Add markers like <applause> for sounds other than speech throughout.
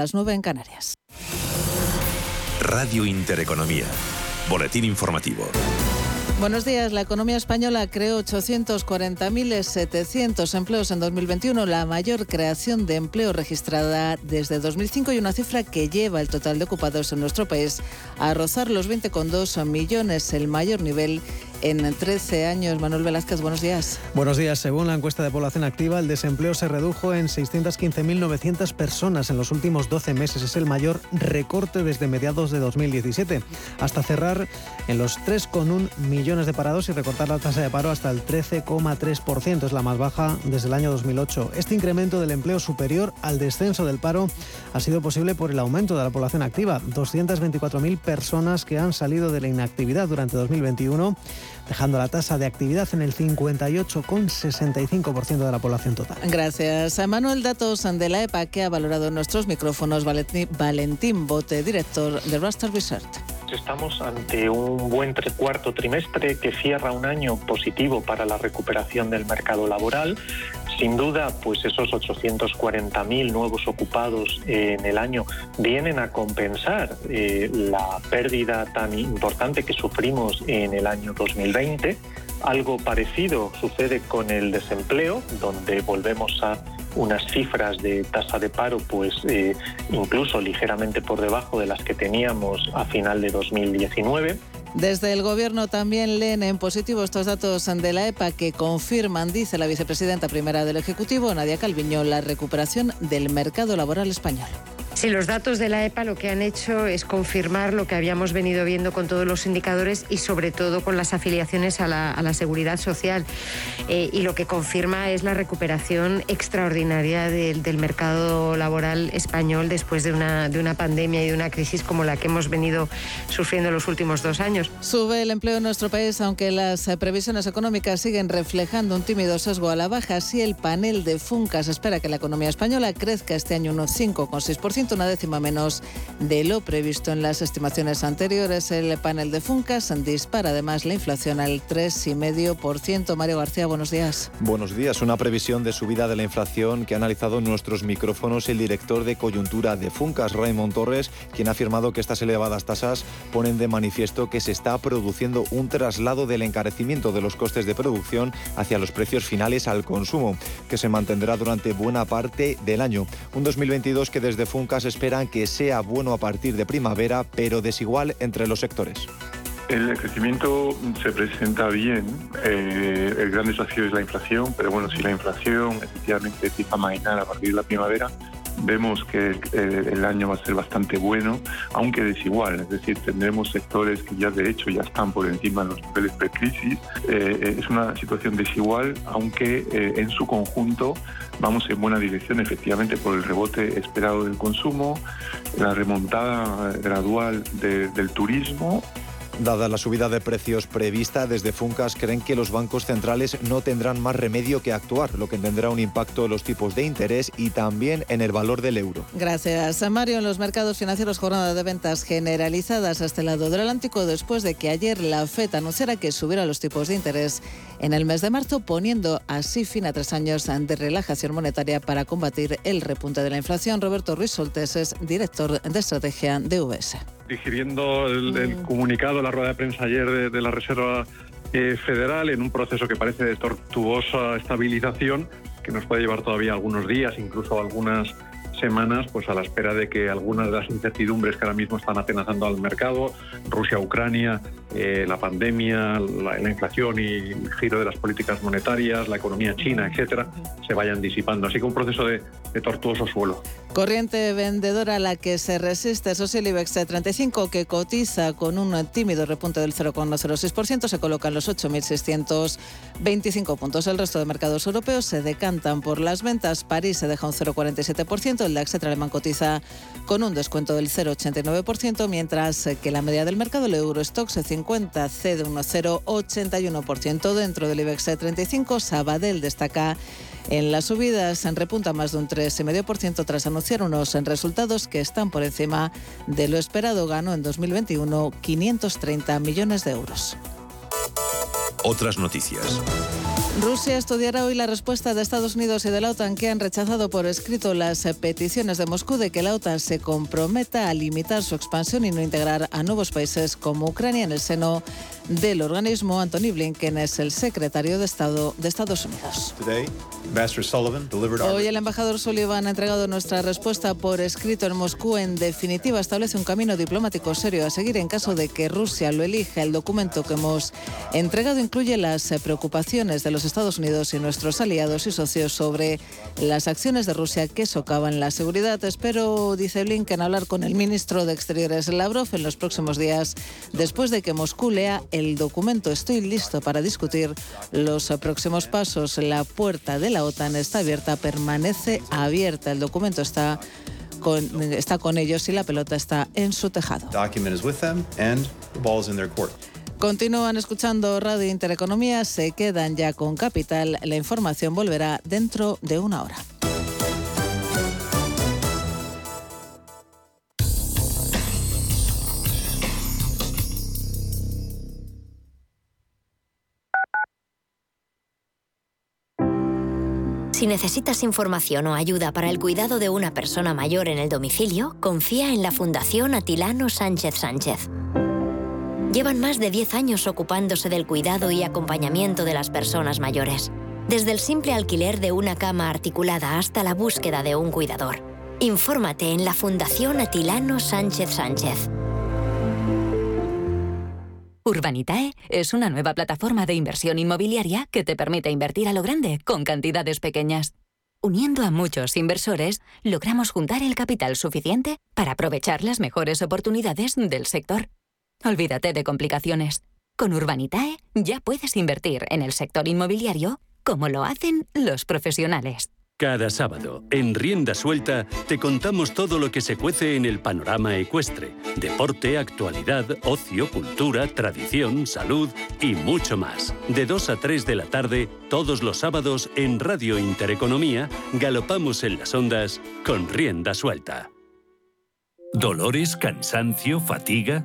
las 9 en Canarias. Radio Intereconomía. Boletín informativo. Buenos días. La economía española creó 840.700 empleos en 2021, la mayor creación de empleo registrada desde 2005 y una cifra que lleva el total de ocupados en nuestro país a rozar los 20,2 millones, el mayor nivel en 13 años. Manuel Velázquez, buenos días. Buenos días. Según la encuesta de población activa, el desempleo se redujo en 615.900 personas en los últimos 12 meses. Es el mayor recorte desde mediados de 2017, hasta cerrar en los 3,1 millones de parados y recortar la tasa de paro hasta el 13,3%. Es la más baja desde el año 2008. Este incremento del empleo superior al descenso del paro ha sido posible por el aumento de la población activa. 224.000 personas que han salido de la inactividad durante 2021 dejando la tasa de actividad en el 58,65% de la población total. Gracias. A Manuel Datos de la EPA, que ha valorado nuestros micrófonos Valentín Bote, director de Raster Research. Estamos ante un buen cuarto trimestre que cierra un año positivo para la recuperación del mercado laboral. Sin duda, pues esos 840.000 nuevos ocupados en el año vienen a compensar eh, la pérdida tan importante que sufrimos en el año 2020. Algo parecido sucede con el desempleo, donde volvemos a unas cifras de tasa de paro pues eh, incluso ligeramente por debajo de las que teníamos a final de 2019. Desde el Gobierno también leen en positivo estos datos de la EPA que confirman, dice la vicepresidenta primera del Ejecutivo, Nadia Calviño, la recuperación del mercado laboral español. Sí, los datos de la EPA lo que han hecho es confirmar lo que habíamos venido viendo con todos los indicadores y sobre todo con las afiliaciones a la, seguridad social. Eh, y lo que confirma es la recuperación extraordinaria del, mercado laboral español después de una, de una pandemia y de una crisis como la que hemos venido sufriendo los últimos dos años. Sube el empleo en nuestro país, aunque las previsiones económicas siguen reflejando un tímido sesgo a la baja. Así, el panel de Funcas espera que la economía española crezca este año un 5,6% una décima menos de lo previsto en las estimaciones anteriores. El panel de Funcas dispara además la inflación al 3,5%. Mario García, buenos días. Buenos días. Una previsión de subida de la inflación que ha analizado en nuestros micrófonos el director de coyuntura de Funcas, Raymond Torres, quien ha afirmado que estas elevadas tasas ponen de manifiesto que se está produciendo un traslado del encarecimiento de los costes de producción hacia los precios finales al consumo, que se mantendrá durante buena parte del año. Un 2022 que desde Funcas esperan que sea bueno a partir de primavera, pero desigual entre los sectores. El crecimiento se presenta bien. Eh, el gran desafío es la inflación, pero bueno, si la inflación efectivamente empieza a mainar a partir de la primavera, vemos que el, año va a ser bastante bueno, aunque desigual. Es decir, tendremos sectores que ya de hecho ya están por encima de los niveles pre-crisis. Eh, eh, es una situación desigual, aunque en su conjunto vamos en buena dirección, efectivamente, por el rebote esperado del consumo, la remontada gradual del turismo Dada la subida de precios prevista, desde Funcas creen que los bancos centrales no tendrán más remedio que actuar, lo que tendrá un impacto en los tipos de interés y también en el valor del euro. Gracias, Mario. En los mercados financieros, jornada de ventas generalizadas hasta el lado del Atlántico después de que ayer la FED anunciara que subiera los tipos de interés en el mes de marzo, poniendo así fin a tres años de relajación monetaria para combatir el repunte de la inflación. Roberto Ruiz Soltes es director de estrategia de UBS digiriendo el, mm. comunicado, la rueda de prensa ayer de, la Reserva eh, Federal en un proceso que parece de tortuosa estabilización, que nos puede llevar todavía algunos días, incluso algunas semanas, pues a la espera de que algunas de las incertidumbres que ahora mismo están atenazando al mercado, Rusia, Ucrania, eh, la pandemia, la, inflación y el giro de las políticas monetarias, la economía china, etcétera, se vayan disipando. Así que un proceso de, tortuoso suelo. Corriente vendedora a la que se resiste, eso sí, el IBEX 35, que cotiza con un tímido repunte del 0,06%, se coloca en los 8.625 puntos. El resto de mercados europeos se decantan por las ventas. París se deja un 0,47%, el DAX alemán cotiza con un descuento del 0,89%, mientras que la media del mercado, el Eurostock, se 50 cede un 0,81% dentro del IBEX 35. Sabadell destaca en las subidas en repunta más de un 3,5% tras anunciar unos resultados que están por encima de lo esperado. Ganó en 2021 530 millones de euros. Otras noticias. Rusia estudiará hoy la respuesta de Estados Unidos y de la OTAN que han rechazado por escrito las peticiones de Moscú de que la OTAN se comprometa a limitar su expansión y no integrar a nuevos países como Ucrania en el seno del organismo. Anthony Blinken es el secretario de Estado de Estados Unidos. Hoy el embajador Sullivan ha entregado nuestra respuesta por escrito en Moscú. En definitiva, establece un camino diplomático serio a seguir en caso de que Rusia lo elija. El documento que hemos entregado incluye las preocupaciones de los Estados Unidos y nuestros aliados y socios sobre las acciones de Rusia que socavan la seguridad. Espero, dice Blinken, hablar con el ministro de Exteriores Lavrov en los próximos días después de que Moscú lea el documento. Estoy listo para discutir los próximos pasos. La puerta de la OTAN está abierta, permanece abierta. El documento está con, está con ellos y la pelota está en su tejado. Continúan escuchando Radio Intereconomía, se quedan ya con Capital. La información volverá dentro de una hora. Si necesitas información o ayuda para el cuidado de una persona mayor en el domicilio, confía en la Fundación Atilano Sánchez Sánchez. Llevan más de 10 años ocupándose del cuidado y acompañamiento de las personas mayores, desde el simple alquiler de una cama articulada hasta la búsqueda de un cuidador. Infórmate en la Fundación Atilano Sánchez Sánchez. Urbanitae es una nueva plataforma de inversión inmobiliaria que te permite invertir a lo grande con cantidades pequeñas. Uniendo a muchos inversores, logramos juntar el capital suficiente para aprovechar las mejores oportunidades del sector. Olvídate de complicaciones. Con Urbanitae ya puedes invertir en el sector inmobiliario como lo hacen los profesionales. Cada sábado, en Rienda Suelta, te contamos todo lo que se cuece en el panorama ecuestre. Deporte, actualidad, ocio, cultura, tradición, salud y mucho más. De 2 a 3 de la tarde, todos los sábados, en Radio Intereconomía, galopamos en las ondas con Rienda Suelta. ¿Dolores, cansancio, fatiga?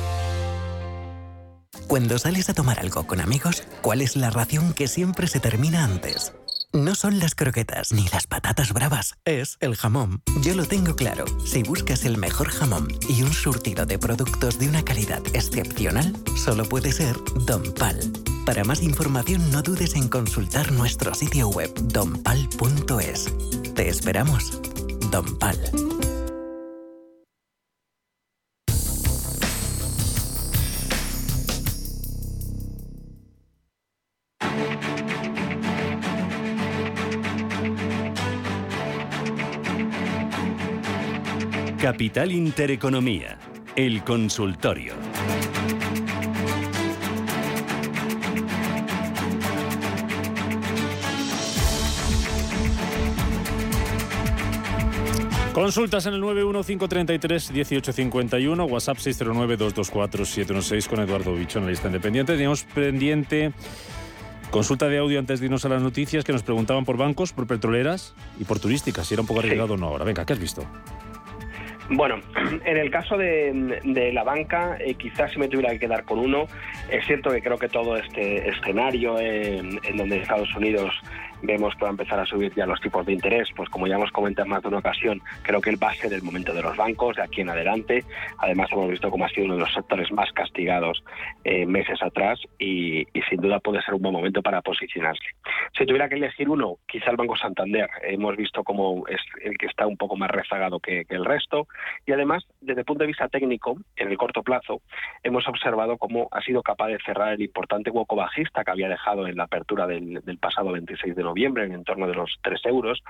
Cuando sales a tomar algo con amigos, ¿cuál es la ración que siempre se termina antes? No son las croquetas ni las patatas bravas, es el jamón. Yo lo tengo claro. Si buscas el mejor jamón y un surtido de productos de una calidad excepcional, solo puede ser Don Pal. Para más información no dudes en consultar nuestro sitio web donpal.es. Te esperamos. Don Pal. Capital Intereconomía, el consultorio. Consultas en el 915331851, WhatsApp 609224716 con Eduardo Bicho en la lista independiente. Teníamos pendiente consulta de audio antes de irnos a las noticias que nos preguntaban por bancos, por petroleras y por turísticas, si era un poco arriesgado o no ahora. Venga, ¿qué has visto? Bueno, <clears throat> en el caso de, la banca, eh, quizás si me tuviera que quedar con uno, es cierto que creo que todo este escenario en donde Estados Unidos vemos que va a empezar a subir ya los tipos de interés, pues como ya hemos comentado en más de una ocasión, creo que el va a ser momento de los bancos de aquí en adelante. Además hemos visto cómo ha sido uno de los sectores más castigados eh, meses atrás y, sin duda puede ser un buen momento para posicionarse. Si tuviera que elegir uno, quizá el Banco Santander. Hemos visto cómo es el que está un poco más rezagado que, el resto y además desde el punto de vista técnico, en el corto plazo, hemos observado cómo ha sido capaz de cerrar el importante hueco bajista que había dejado en la apertura del, del pasado 26 de noviembre noviembre en torno de los 3 euros,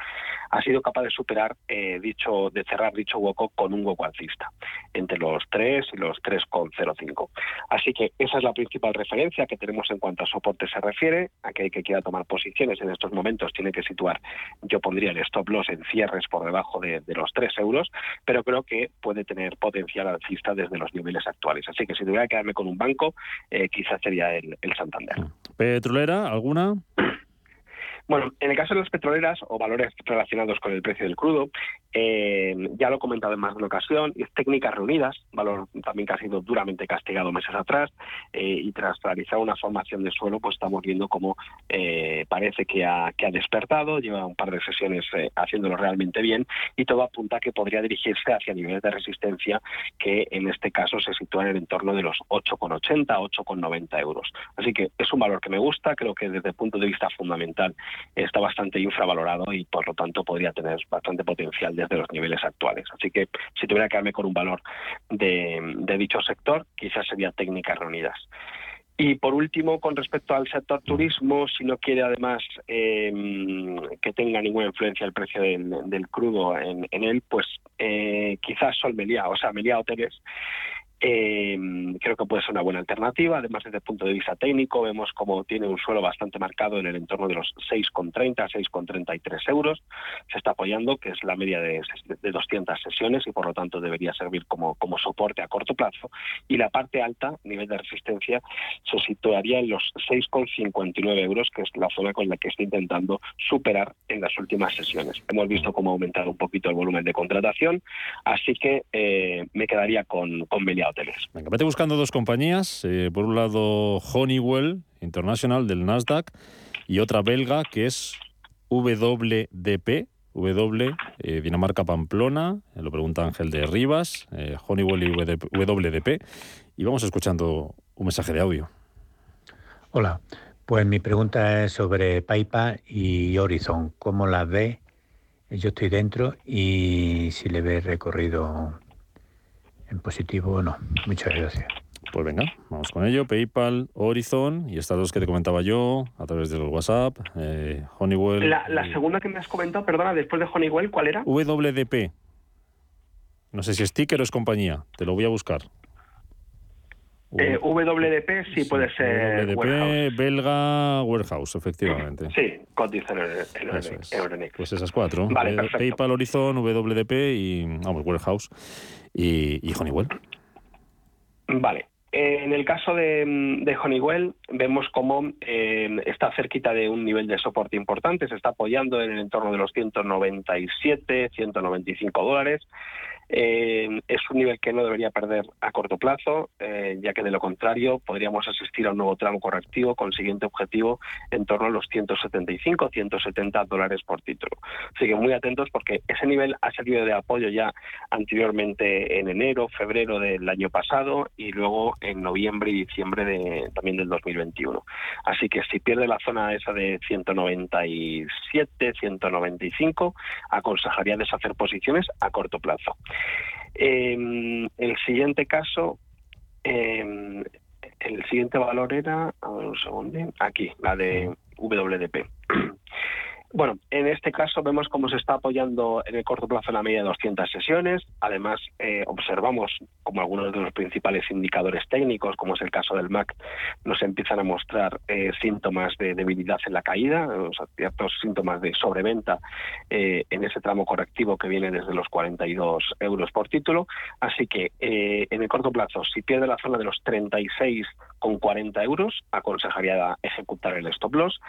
ha sido capaz de superar eh, dicho, de cerrar dicho hueco con un hueco alcista, entre los 3 y los 3,05. Así que esa es la principal referencia que tenemos en cuanto a soporte se refiere. Aquel que quiera tomar posiciones en estos momentos tiene que situar, yo pondría el stop loss en cierres por debajo de, los 3 euros, pero creo que puede tener potencial alcista desde los niveles actuales. Así que si tuviera que quedarme con un banco, eh, quizás sería el, el Santander. ¿Petrolera alguna? <clears throat> Bueno, en el caso de las petroleras o valores relacionados con el precio del crudo, eh, ya lo he comentado en más de una ocasión, técnicas reunidas, valor también que ha sido duramente castigado meses atrás, eh, y tras realizar una formación de suelo, pues estamos viendo cómo eh, parece que ha, que ha despertado, lleva un par de sesiones haciéndolo realmente bien, y todo apunta a que podría dirigirse hacia niveles de resistencia que en este caso se sitúan en el entorno de los 8,80, 8,90 euros. Así que es un valor que me gusta, creo que desde el punto de vista fundamental está bastante infravalorado y por lo tanto podría tener bastante potencial desde los niveles actuales. Así que si tuviera que darme con un valor de, dicho sector, quizás sería técnicas reunidas. Y por último, con respecto al sector turismo, si no quiere además em, que tenga ninguna influencia el precio del, crudo en, él, pues eh, quizás Sol o sea, Meliá Hoteles, eh, creo que puede ser una buena alternativa. Además, desde el punto de vista técnico, vemos como tiene un suelo bastante marcado en el entorno de los 6,30, 6,33 euros. Se está apoyando, que es la media de, 200 sesiones y por lo tanto debería servir como, como soporte a corto plazo. Y la parte alta, nivel de resistencia, se situaría en los 6,59 euros, que es la zona con la que está intentando superar en las últimas sesiones. Hemos visto cómo ha aumentado un poquito el volumen de contratación, así que eh, me quedaría con, con hoteles. Venga, vete buscando dos compañías. Eh, por un lado, Honeywell International del Nasdaq y otra belga que es WDP. W, eh, Dinamarca Pamplona, eh, lo pregunta Ángel de Rivas, Honeywell y WDP. Y vamos escuchando un mensaje de audio. Hola, pues mi pregunta es sobre PayPal y Horizon. ¿Cómo las ve? Yo estoy dentro y si le ve recorrido en positivo o no. Muchas gracias. Pues venga, vamos con ello. PayPal, Horizon y estas dos que te comentaba yo a través del WhatsApp, eh, Honeywell. La, segunda que me has comentado, perdona, después de Honeywell, ¿cuál era? WDP. No sé si es ticker o es compañía, te lo voy a buscar. Eh, WDP sí, puede ser. WDP, belga, warehouse, efectivamente. Sí, cotiza en Euronext. Pues esas cuatro. Vale, eh, PayPal, Horizon, WDP y, vamos, warehouse y, Honeywell. Vale. En el caso de, Honeywell, vemos cómo eh, está cerquita de un nivel de soporte importante, se está apoyando en el entorno de los 197, 195 dólares. Eh, es un nivel que no debería perder a corto plazo, eh, ya que de lo contrario podríamos asistir a un nuevo tramo correctivo con siguiente objetivo en torno a los 175, 170 dólares por título. Así que muy atentos porque ese nivel ha salido de apoyo ya anteriormente en enero, febrero del año pasado y luego en noviembre y diciembre de, también del 2021. Así que si pierde la zona esa de 197, 195, aconsejaría deshacer posiciones a corto plazo. Eh, el siguiente caso, em, el siguiente valor era, a ver un segundo, aquí, la de WDP. Bueno, en este caso vemos cómo se está apoyando en el corto plazo en la media de 200 sesiones. Además, eh, observamos como algunos de los principales indicadores técnicos, como es el caso del MAC, nos empiezan a mostrar eh, síntomas de debilidad en la caída, o sea, ciertos síntomas de sobreventa eh, en ese tramo correctivo que viene desde los 42 euros por título. Así que en el corto plazo, si pierde la zona de los 36 con 40 euros, aconsejaría ejecutar el stop loss.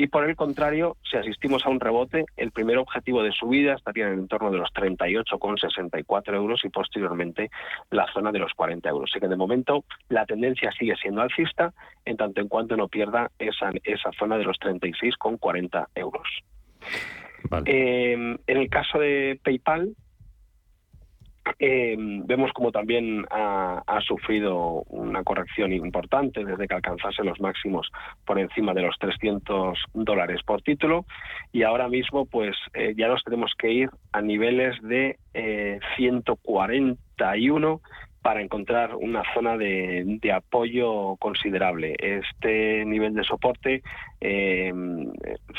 Y por el contrario, si asistimos a un rebote, el primer objetivo de subida estaría en el entorno de los 38,64 euros y posteriormente la zona de los 40 euros. Así que de momento la tendencia sigue siendo alcista en tanto en cuanto no pierda esa, esa zona de los 36,40 euros. Eh, en el caso de PayPal, eh, vemos como también ha, sufrido una corrección importante desde que alcanzase los máximos por encima de los 300 dólares por título. Y ahora mismo pues eh, ya nos tenemos que ir a niveles de eh, 141 para encontrar una zona de, apoyo considerable. Este nivel de soporte eh,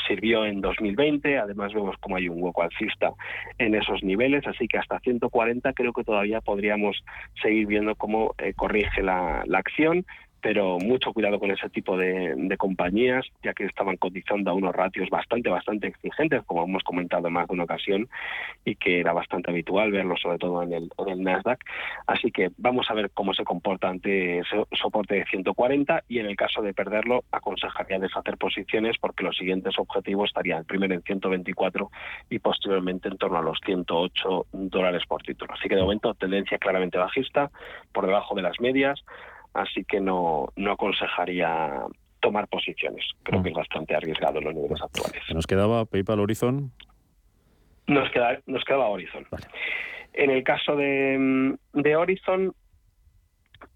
sirvió en 2020, además vemos como hay un hueco alcista en esos niveles, así que hasta 140 creo que todavía podríamos seguir viendo cómo eh, corrige la, acción pero mucho cuidado con ese tipo de, compañías, ya que estaban cotizando a unos ratios bastante, bastante exigentes, como hemos comentado en más de una ocasión, y que era bastante habitual verlo, sobre todo en el, en el Nasdaq. Así que vamos a ver cómo se comporta ante ese soporte de 140 y en el caso de perderlo, aconsejaría deshacer posiciones porque los siguientes objetivos estarían primero en 124 y posteriormente en torno a los 108 dólares por título. Así que de momento tendencia claramente bajista, por debajo de las medias así que no, no aconsejaría tomar posiciones. Creo mm. que es bastante arriesgado en los niveles actuales. ¿Nos quedaba PayPal Horizon? Nos, queda, nos quedaba Horizon. En el caso de, de Horizon,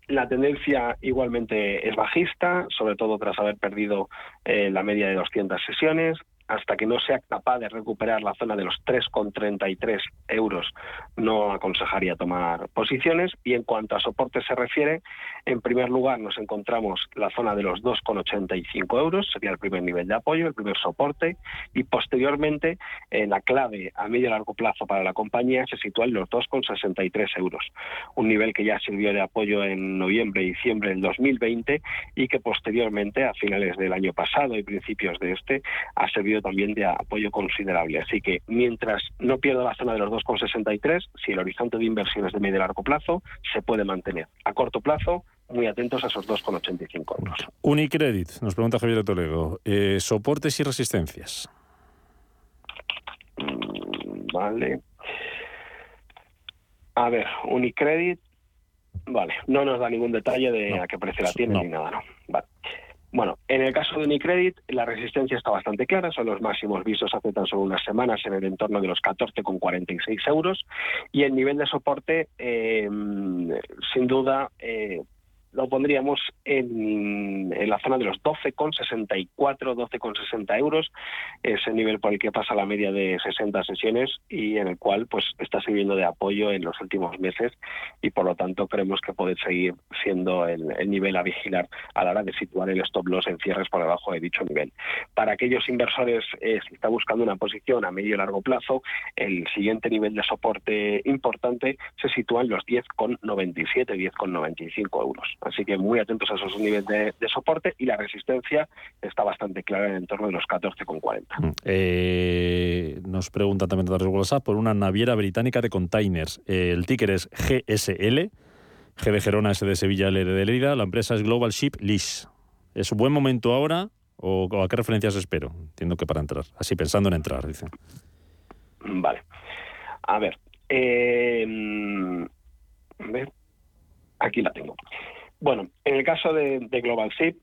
la tendencia igualmente es bajista, sobre todo tras haber perdido eh, la media de 200 sesiones hasta que no sea capaz de recuperar la zona de los 3,33 euros, no aconsejaría tomar posiciones. Y en cuanto a soporte se refiere, en primer lugar nos encontramos la zona de los 2,85 euros, sería el primer nivel de apoyo, el primer soporte, y posteriormente eh, la clave a medio y largo plazo para la compañía se sitúa en los 2,63 euros, un nivel que ya sirvió de apoyo en noviembre y diciembre del 2020 y que posteriormente, a finales del año pasado y principios de este, ha servido también de apoyo considerable. Así que mientras no pierda la zona de los 2,63, si el horizonte de inversiones de medio y largo plazo se puede mantener. A corto plazo, muy atentos a esos 2,85 euros. Unicredit, nos pregunta Javier Toledo. Eh, soportes y resistencias. Mm, vale. A ver, Unicredit, vale, no nos da ningún detalle de a qué precio la tiene ni nada, ¿no? Vale. Bueno, en el caso de Unicredit, la resistencia está bastante clara, son los máximos vistos hace tan solo unas semanas en el entorno de los 14,46 euros y el nivel de soporte, eh, sin duda, eh, lo pondríamos en, la zona de los 12,64, 12,60 euros, ese nivel por el que pasa la media de 60 sesiones y en el cual pues está sirviendo de apoyo en los últimos meses y por lo tanto creemos que puede seguir siendo el, nivel a vigilar a la hora de situar el stop loss en cierres por debajo de dicho nivel. Para aquellos inversores eh, si está buscando una posición a medio y largo plazo, el siguiente nivel de soporte importante se sitúa en los 10,97, 10,95 euros. Así que muy atentos a esos niveles de, soporte y la resistencia está bastante clara en el entorno de los 14,40. Mm, eh, nos pregunta también de WhatsApp por una naviera británica de containers. el ticker es GSL, G de Gerona, S de Sevilla, L de Lerida. La empresa es Global Ship Lease. ¿Es un buen momento ahora o, a qué referencias espero? Entiendo que para entrar. Así pensando en entrar, dicen. Vale. A ver. Eh, a ver. Aquí la tengo. Bueno, en el caso de, Global SIP,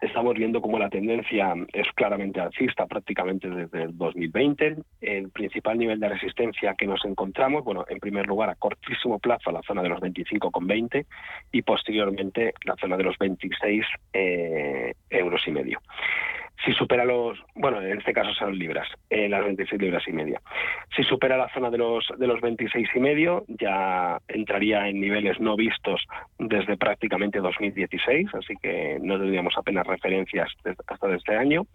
estamos viendo como la tendencia es claramente alcista prácticamente desde el 2020. El principal nivel de resistencia que nos encontramos, bueno, en primer lugar a cortísimo plazo la zona de los 25,20 y posteriormente la zona de los 26 eh, euros y medio. Si supera los, bueno, en este caso son libras, eh, las 26 libras y media. Si supera la zona de los de los 26 y medio, ya entraría en niveles no vistos desde prácticamente 2016, así que no tendríamos apenas referencias hasta este año.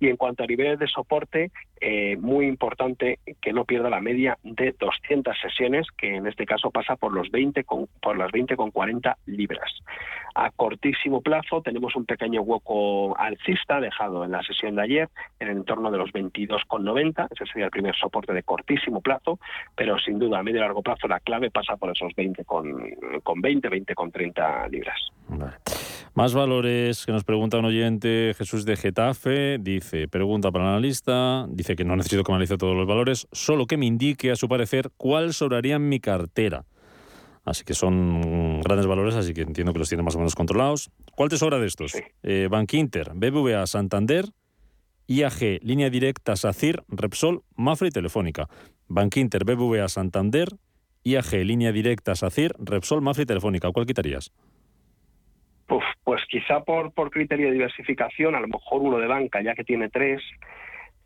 Y en cuanto a niveles de soporte, eh, muy importante que no pierda la media de 200 sesiones, que en este caso pasa por los 20 con, por las 20 con 40 libras. A cortísimo plazo tenemos un pequeño hueco alcista dejado en la sesión de ayer en el entorno de los 22,90. Ese sería el primer soporte de cortísimo plazo, pero sin duda a medio y largo plazo la clave pasa por esos 20 con, con 20, 20 con 30 libras. Más valores que nos pregunta un oyente, Jesús de Getafe, dice, pregunta para el analista, dice que no necesito que analice todos los valores, solo que me indique a su parecer cuál sobraría en mi cartera. Así que son grandes valores, así que entiendo que los tiene más o menos controlados. ¿Cuál te sobra de estos? Eh, Bank Inter, BBVA, Santander, IAG, Línea Directa, SACIR, Repsol, Mafra y Telefónica. Bank Inter, BBVA, Santander, IAG, Línea Directa, SACIR, Repsol, Mafra y Telefónica. ¿Cuál quitarías? pues quizá por, por criterio de diversificación, a lo mejor uno de banca, ya que tiene tres,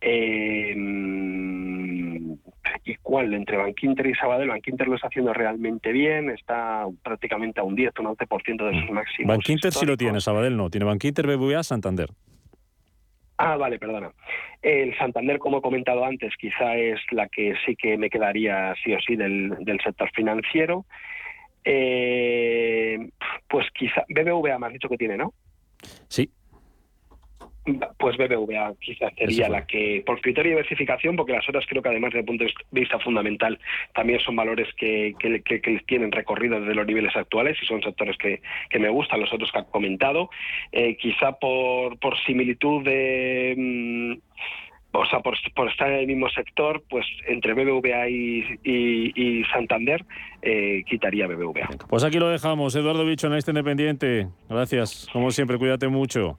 eh, ¿Y cuál? Entre Bankinter y Sabadell, Bankinter lo está haciendo realmente bien, está prácticamente a un 10, un 11% de sus mm. máximos. Bankinter sí lo tiene, Sabadell no. Tiene Bankinter, BBVA, Santander. Ah, vale, perdona. El Santander, como he comentado antes, quizá es la que sí que me quedaría sí o sí del, del sector financiero. eh, pues quizá BBVA me has dicho que tiene, ¿no? Sí. Pues BBVA quizás sería la que, por criterio de diversificación, porque las otras creo que además desde el punto de vista fundamental también son valores que, que, que, tienen recorrido desde los niveles actuales y son sectores que, que me gustan, los otros que ha comentado. Eh, quizá por, por similitud de... Mm, o sea, por, estar en el mismo sector, pues entre BBVA y, Santander, eh, quitaría BBVA. Pues aquí lo dejamos. Eduardo Bicho, analista independiente. Gracias. Como siempre, cuídate mucho.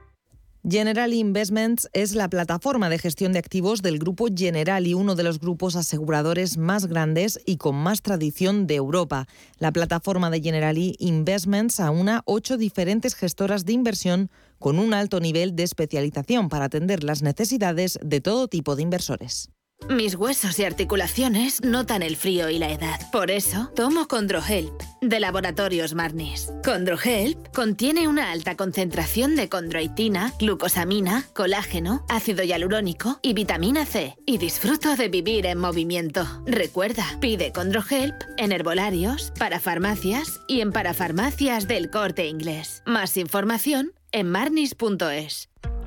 General Investments es la plataforma de gestión de activos del grupo General y uno de los grupos aseguradores más grandes y con más tradición de Europa. La plataforma de Generali Investments aúna ocho diferentes gestoras de inversión con un alto nivel de especialización para atender las necesidades de todo tipo de inversores. Mis huesos y articulaciones notan el frío y la edad. Por eso, tomo Condrohelp, de Laboratorios Marnis. Condrohelp contiene una alta concentración de condroitina, glucosamina, colágeno, ácido hialurónico y vitamina C. Y disfruto de vivir en movimiento. Recuerda, pide Condrohelp en herbolarios, para farmacias y en parafarmacias del corte inglés. Más información en marnis.es.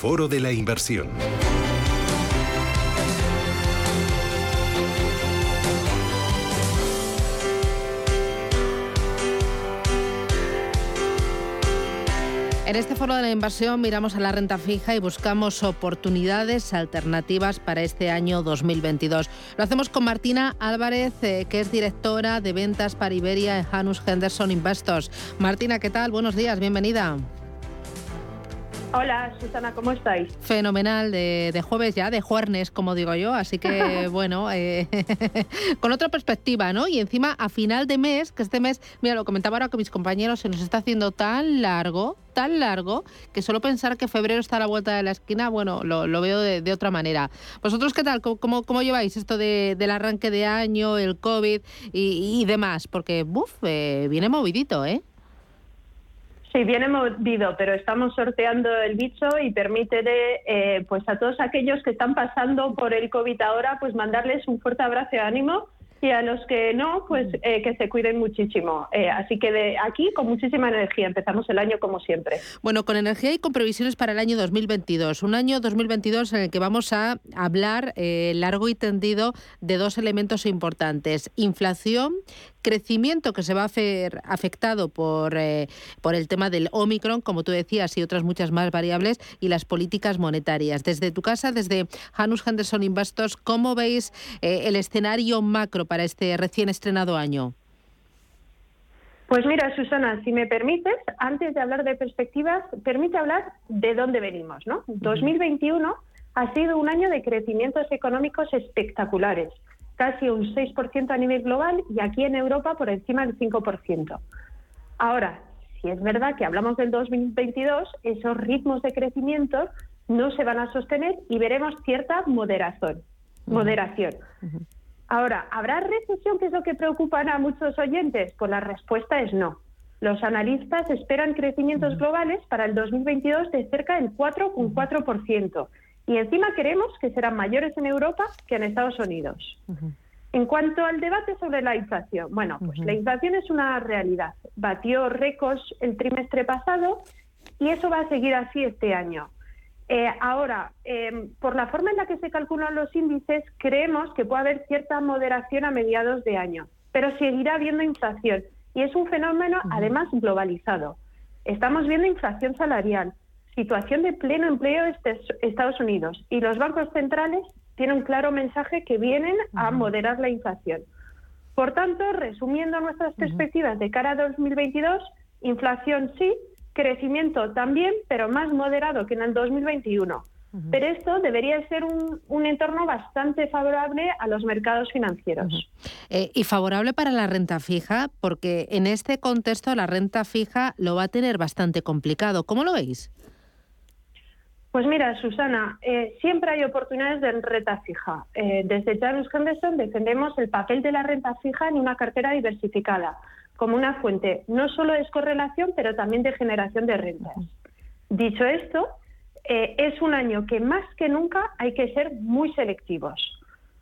Foro de la Inversión. En este foro de la inversión miramos a la renta fija y buscamos oportunidades alternativas para este año 2022. Lo hacemos con Martina Álvarez, eh, que es directora de ventas para Iberia en Janus Henderson Investors. Martina, ¿qué tal? Buenos días, bienvenida. Hola, Susana, ¿cómo estáis? Fenomenal, de, jueves ya, de jueves, como digo yo, así que <laughs> bueno, eh, <laughs> con otra perspectiva, ¿no? Y encima a final de mes, que este mes, mira, lo comentaba ahora con mis compañeros, se nos está haciendo tan largo, tan largo, que solo pensar que febrero está a la vuelta de la esquina, bueno, lo, veo de, otra manera. ¿Vosotros qué tal? ¿Cómo, cómo lleváis esto del arranque de año, el COVID y, demás? Porque, buf, eh, viene movidito, ¿eh? Sí, viene movido, pero estamos sorteando el bicho y permite eh, pues a todos aquellos que están pasando por el COVID ahora, pues mandarles un fuerte abrazo y ánimo y a los que no, pues eh, que se cuiden muchísimo. Eh, así que de aquí con muchísima energía empezamos el año como siempre. Bueno, con energía y con previsiones para el año 2022. Un año 2022 en el que vamos a hablar eh, largo y tendido de dos elementos importantes. Inflación, crecimiento que se va a hacer afectado por, por el tema del Omicron, como tú decías, y otras muchas más variables, y las políticas monetarias. Desde tu casa, desde Hanus Henderson Investors, ¿cómo veis el escenario macro para este recién estrenado año? Pues mira, Susana, si me permites, antes de hablar de perspectivas, permite hablar de dónde venimos, ¿no? 2021 ha sido un año de crecimientos económicos espectaculares, casi un 6% a nivel global y aquí en Europa por encima del 5%. Ahora, si es verdad que hablamos del 2022, esos ritmos de crecimiento no se van a sostener y veremos cierta moderación. moderación. Ahora, ¿habrá recesión, que es lo que preocupa a muchos oyentes? Pues la respuesta es no. Los analistas esperan crecimientos globales para el 2022 de cerca del 4,4%. Y encima queremos que serán mayores en Europa que en Estados Unidos. En cuanto al debate sobre la inflación, bueno, pues la inflación es una realidad. Batió récords el trimestre pasado y eso va a seguir así este año. Eh, ahora, em, por la forma en la que se calculan los índices, creemos que puede haber cierta moderación a mediados de año, pero seguirá habiendo inflación y es un fenómeno además globalizado. Estamos viendo inflación salarial, situación de pleno empleo en Estados Unidos y los bancos centrales tienen un claro mensaje que vienen a moderar la inflación. Por tanto, resumiendo nuestras perspectivas de cara a 2022, inflación sí, crecimiento también, pero más moderado que en el 2021. Pero esto debería ser un, entorno bastante favorable a los mercados financieros. Eh, y favorable para la renta fija, porque en este contexto la renta fija lo va a tener bastante complicado. ¿Cómo lo veis? Pues mira, Susana, eh, siempre hay oportunidades de renta fija. Eh, desde Janus Henderson defendemos el papel de la renta fija en una cartera diversificada como una fuente no solo de correlación, pero también de generación de rentas. Dicho esto, eh, es un año que más que nunca hay que ser muy selectivos.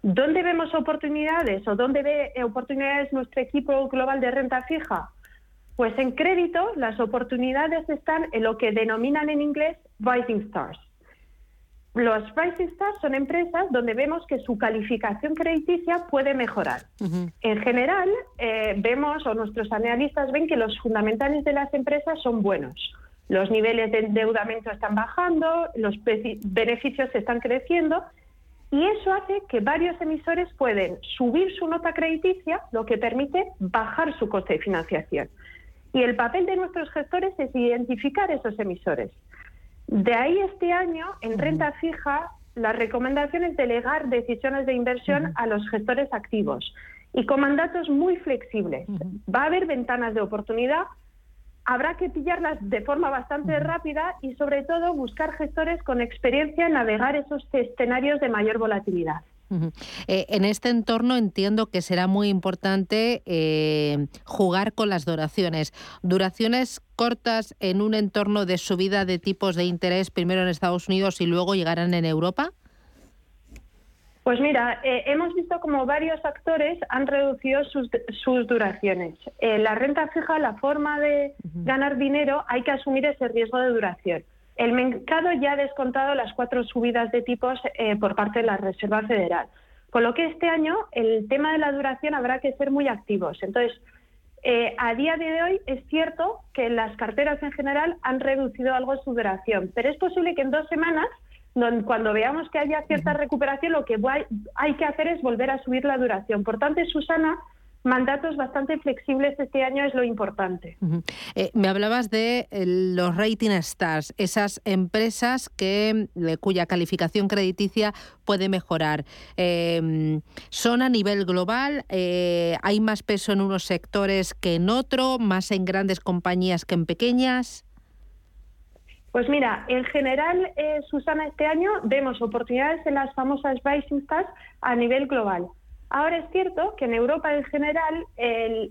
¿Dónde vemos oportunidades o dónde ve oportunidades nuestro equipo global de renta fija? Pues en crédito las oportunidades están en lo que denominan en inglés rising stars. Los Rising Stars son empresas donde vemos que su calificación crediticia puede mejorar. En general, eh, vemos o nuestros analistas ven que los fundamentales de las empresas son buenos. Los niveles de endeudamiento están bajando, los beneficios están creciendo y eso hace que varios emisores pueden subir su nota crediticia, lo que permite bajar su coste de financiación. Y el papel de nuestros gestores es identificar esos emisores. De ahí este año, en renta fija, la recomendación es delegar decisiones de inversión a los gestores activos y con mandatos muy flexibles. Va a haber ventanas de oportunidad, habrá que pillarlas de forma bastante rápida y sobre todo buscar gestores con experiencia en navegar esos escenarios de mayor volatilidad. Eh, en este entorno entiendo que será muy importante eh, jugar con las duraciones. Duraciones cortas en un entorno de subida de tipos de interés, primero en Estados Unidos y luego llegarán en Europa. Pues mira, eh, hemos visto como varios actores han reducido sus, duraciones. la renta fija, la forma de ganar dinero, hay que asumir ese riesgo de duración. El mercado ya ha descontado las cuatro subidas de tipos eh, por parte de la Reserva Federal. Con lo que este año el tema de la duración habrá que ser muy activos. Entonces, eh, a día de hoy es cierto que las carteras en general han reducido algo su duración, pero es posible que en dos semanas, cuando veamos que haya cierta recuperación, lo que hay que hacer es volver a subir la duración. Por tanto, Susana, mandatos bastante flexibles este año es lo importante. Eh, me hablabas de eh, los rating stars, esas empresas que cuya calificación crediticia puede mejorar. Em, son a nivel global, eh, hay más peso en unos sectores que en otro, más en grandes compañías que en pequeñas. Pues mira, en general, Susana, este año vemos oportunidades en las famosas rising stars a nivel global. Ahora es cierto que en Europa en general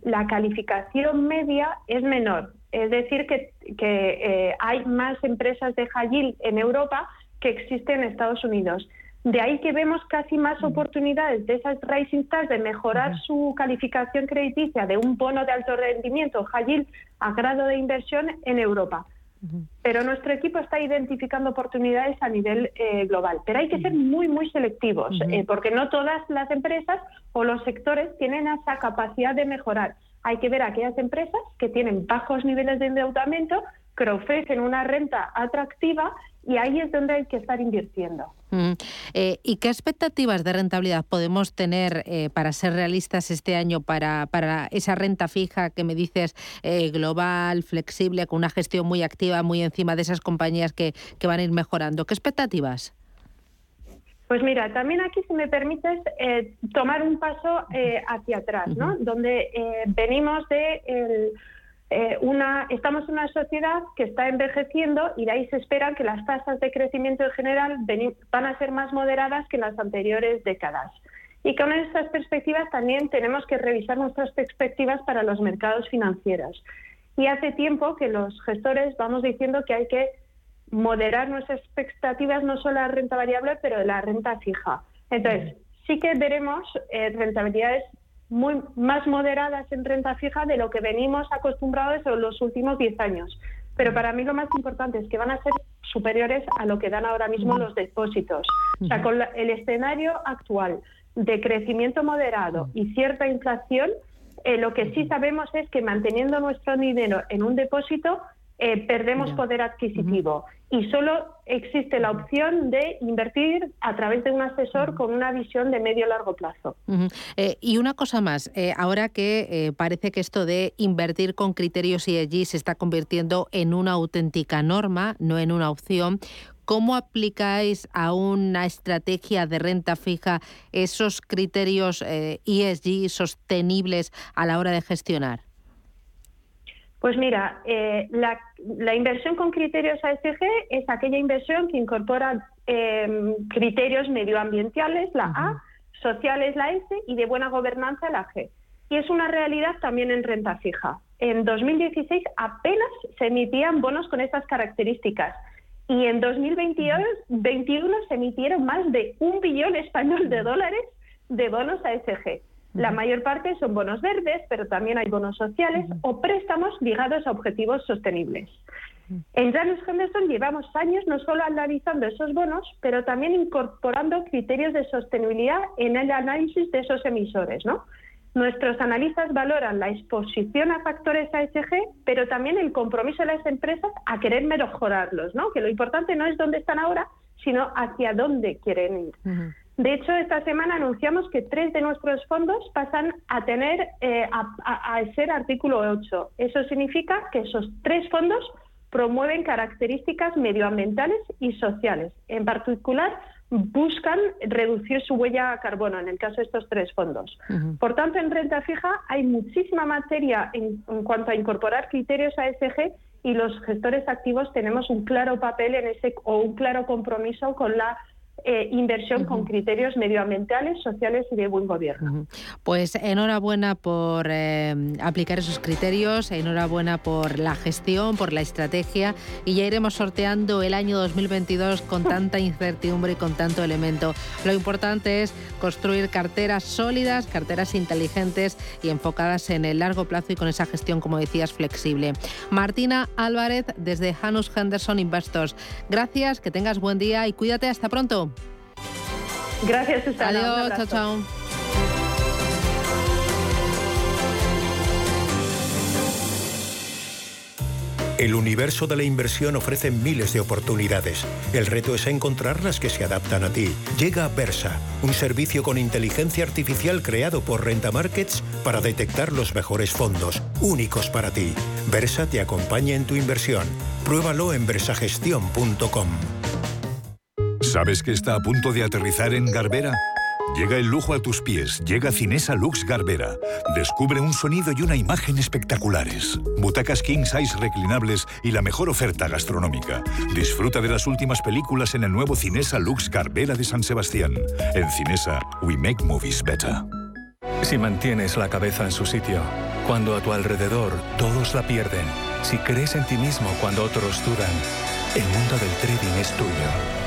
la calificación media es menor, es decir, que, eh, hay más empresas de high en Europa que existen en Estados Unidos. De ahí que vemos casi más oportunidades de esas rising stars de mejorar su calificación crediticia de un bono de alto rendimiento high a grado de inversión en Europa. Pero nuestro equipo está identificando oportunidades a nivel eh, global. Pero hay que ser muy, muy selectivos, eh, porque no todas las empresas o los sectores tienen esa capacidad de mejorar. Hay que ver aquellas empresas que tienen bajos niveles de endeudamiento, que ofrecen una renta atractiva y ahí es donde hay que estar invirtiendo. Mm. Eh, ¿Y qué expectativas de rentabilidad podemos tener eh, para ser realistas este año para, para esa renta fija que me dices eh, global, flexible, con una gestión muy activa, muy encima de esas compañías que, que van a ir mejorando? ¿Qué expectativas? Pues mira, también aquí, si me permites, tomar un paso hacia atrás, ¿no? Donde venimos de el eh, una, estamos en una sociedad que está envejeciendo y de ahí se espera que las tasas de crecimiento en general van a ser más moderadas que en las anteriores décadas. Y con estas perspectivas también tenemos que revisar nuestras perspectivas para los mercados financieros. Y hace tiempo que los gestores vamos diciendo que hay que moderar nuestras expectativas no solo a la renta variable, pero de la renta fija. Entonces, sí que veremos eh, rentabilidades muy más moderadas en renta fija de lo que venimos acostumbrados en los últimos 10 años. Pero para mí lo más importante es que van a ser superiores a lo que dan ahora mismo los depósitos. O sea, con el escenario actual de crecimiento moderado y cierta inflación, eh, lo que sí sabemos es que manteniendo nuestro dinero en un depósito, eh, perdemos poder adquisitivo y solo existe la opción de invertir a través de un asesor con una visión de medio largo plazo. Eh, y una cosa más, eh, ahora que parece que esto de invertir con criterios ESG se está convirtiendo en una auténtica norma, no en una opción, ¿Cómo aplicáis a una estrategia de renta fija esos criterios ESG sostenibles a la hora de gestionar? Pues mira, eh, la, inversión con criterios ASG es aquella inversión que incorpora em, criterios medioambientales, la A, sociales, la S, y de buena gobernanza, la G. Y es una realidad también en renta fija. En 2016 apenas se emitían bonos con estas características. Y en 2021 se emitieron más de un billón español de dólares de bonos ASG. La mayor parte son bonos verdes, pero también hay bonos sociales o préstamos ligados a objetivos sostenibles. En Janus Henderson llevamos años no solo analizando esos bonos, pero también incorporando criterios de sostenibilidad en el análisis de esos emisores. ¿no? Nuestros analistas valoran la exposición a factores ASG, pero también el compromiso de las empresas a querer mejorarlos, ¿no? que lo importante no es dónde están ahora, sino hacia dónde quieren ir. De hecho, esta semana anunciamos que tres de nuestros fondos pasan a tener eh, a, ser artículo 8. Eso significa que esos tres fondos promueven características medioambientales y sociales. En particular, buscan reducir su huella a carbono, en el caso de estos tres fondos. Por tanto, en renta fija hay muchísima materia en, en, cuanto a incorporar criterios ASG y los gestores activos tenemos un claro papel en ese o un claro compromiso con la eh, inversión con criterios medioambientales, sociales y de buen gobierno. Pues enhorabuena por eh, aplicar esos criterios, enhorabuena por la gestión, por la estrategia y ya iremos sorteando el año 2022 con <laughs> tanta incertidumbre y con tanto elemento. Lo importante es construir carteras sólidas, carteras inteligentes y enfocadas en el largo plazo y con esa gestión, como decías, flexible. Martina Álvarez desde Janus Henderson Investors. Gracias, que tengas buen día y cuídate. Hasta pronto. Gracias, Susana. Adiós, chao, chao. El universo de la inversión ofrece miles de oportunidades. El reto es encontrar las que se adaptan a ti. Llega a Versa, un servicio con inteligencia artificial creado por Renta Markets para detectar los mejores fondos, únicos para ti. Versa te acompaña en tu inversión. Pruébalo en versagestión.com. ¿Sabes que está a punto de aterrizar en Garbera? Llega el lujo a tus pies, llega Cinesa Lux Garbera. Descubre un sonido y una imagen espectaculares. Butacas king size reclinables y la mejor oferta gastronómica. Disfruta de las últimas películas en el nuevo Cinesa Lux Garbera de San Sebastián. En Cinesa, we make movies better. Si mantienes la cabeza en su sitio, cuando a tu alrededor todos la pierden, si crees en ti mismo cuando otros dudan, el mundo del trading es tuyo.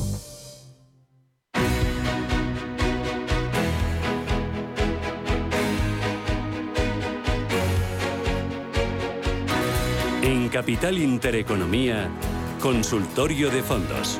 Capital Intereconomía, Consultorio de Fondos.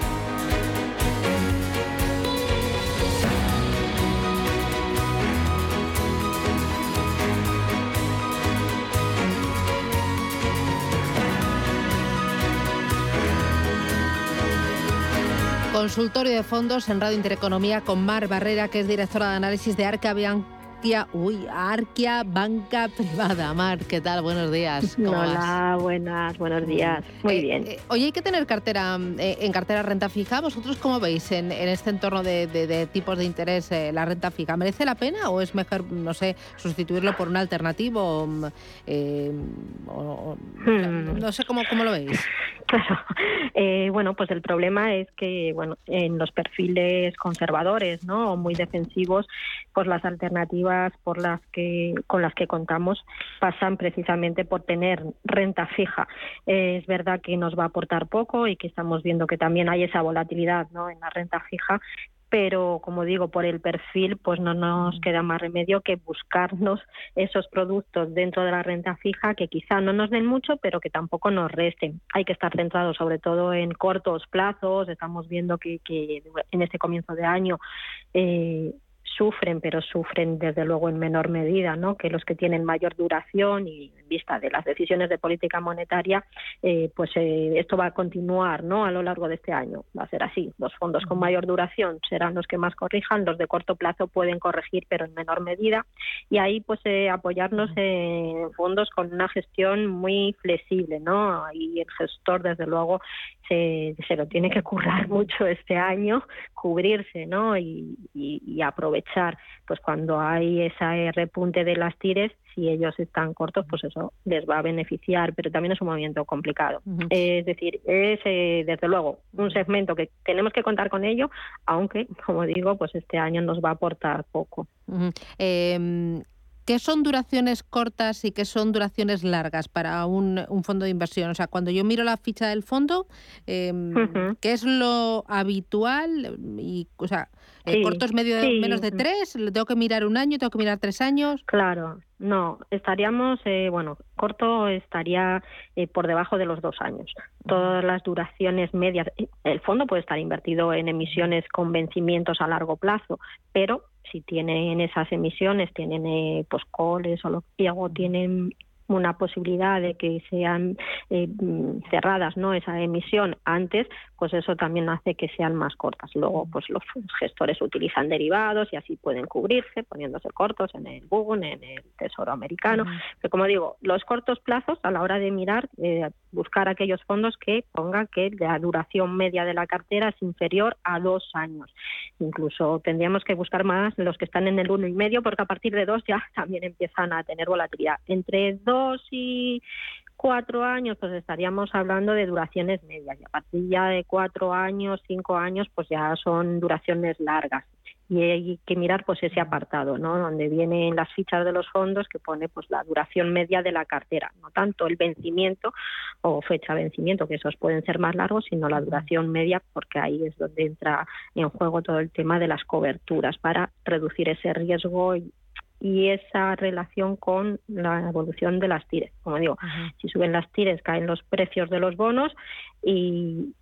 Consultorio de Fondos en Radio Intereconomía con Mar Barrera, que es directora de análisis de Arcabian. Arquia, uy, Arquia Banca <laughs> Privada. Mar, ¿qué tal? Buenos días. Hola, buenas, buenos días. Muy Eh, bien. eh, oye, hay que tener cartera eh, en cartera renta fija. ¿Vosotros cómo veis en, en este entorno de, de- de tipos de interés eh, la renta fija? ¿Merece la pena o es mejor, no sé, sustituirlo por un alternativo? mm, o- o- Hmm. no sé cómo, cómo lo veis. <laughs> Claro. Eh, bueno, pues el problema es que, bueno, en los perfiles conservadores, ¿no? O muy defensivos, pues las alternativas por las que con las que contamos pasan precisamente por tener renta fija. Es verdad que nos va a aportar poco y que estamos viendo que también hay esa volatilidad, ¿no? En la renta fija, pero como digo, por el perfil, pues no nos queda más remedio que buscarnos esos productos dentro de la renta fija que quizá no nos den mucho, pero que tampoco nos resten. Hay que estar centrados sobre todo en cortos plazos. Estamos viendo que, que en este comienzo de año eh, sufren, pero sufren desde luego en menor medida, ¿no? Que los que tienen mayor duración y en vista de las decisiones de política monetaria, eh, pues eh, esto va a continuar, ¿no? A lo largo de este año va a ser así. Los fondos con mayor duración serán los que más corrijan, los de corto plazo pueden corregir, pero en menor medida. Y ahí, pues, eh, apoyarnos en fondos con una gestión muy flexible, ¿no? Y el gestor, desde luego, se, se lo tiene que currar <laughs> mucho este año, cubrirse, ¿no? Y, y- y aprovechar, pues cuando hay ese repunte de las tires, si ellos están cortos, pues eso les va a beneficiar, pero también es un movimiento complicado. Es decir, es eh, desde luego un segmento que tenemos que contar con ello, aunque, como digo, pues este año nos va a aportar poco. Eh, ¿Qué son duraciones cortas y qué son duraciones largas para un, un fondo de inversión? O sea, cuando yo miro la ficha del fondo, eh. ¿qué es lo habitual? Y, o sea, eh, ¿cortos medio de, sí. menos de tres? ¿Le ¿Tengo que mirar un año? ¿Tengo que mirar tres años? Claro, no, estaríamos, eh, bueno, corto estaría eh, por debajo de los dos años. Todas las duraciones medias, el fondo puede estar invertido en emisiones con vencimientos a largo plazo, pero si tienen esas emisiones, tienen eh, pues coles o lo que tienen una posibilidad de que sean eh, cerradas no esa emisión antes pues eso también hace que sean más cortas. Luego pues los gestores utilizan derivados y así pueden cubrirse poniéndose cortos en el Bund en el Tesoro americano. Pero como digo los cortos plazos a la hora de mirar eh, buscar aquellos fondos que pongan que la duración media de la cartera es inferior a dos años. Incluso tendríamos que buscar más los que están en el uno y medio porque a partir de dos ya <laughs> también empiezan a tener volatilidad. Entre dos y cuatro años pues estaríamos hablando de duraciones medias. Y a partir ya de cuatro años cinco años pues ya son duraciones largas. Y hay que mirar pues ese apartado no donde vienen las fichas de los fondos que pone pues la duración media de la cartera. No tanto el vencimiento o fecha de vencimiento que esos pueden ser más largos sino la duración media porque ahí es donde entra en juego todo el tema de las coberturas para reducir ese riesgo y, y esa relación con la evolución de las tires. Como digo, si suben las tires caen los precios de los bonos y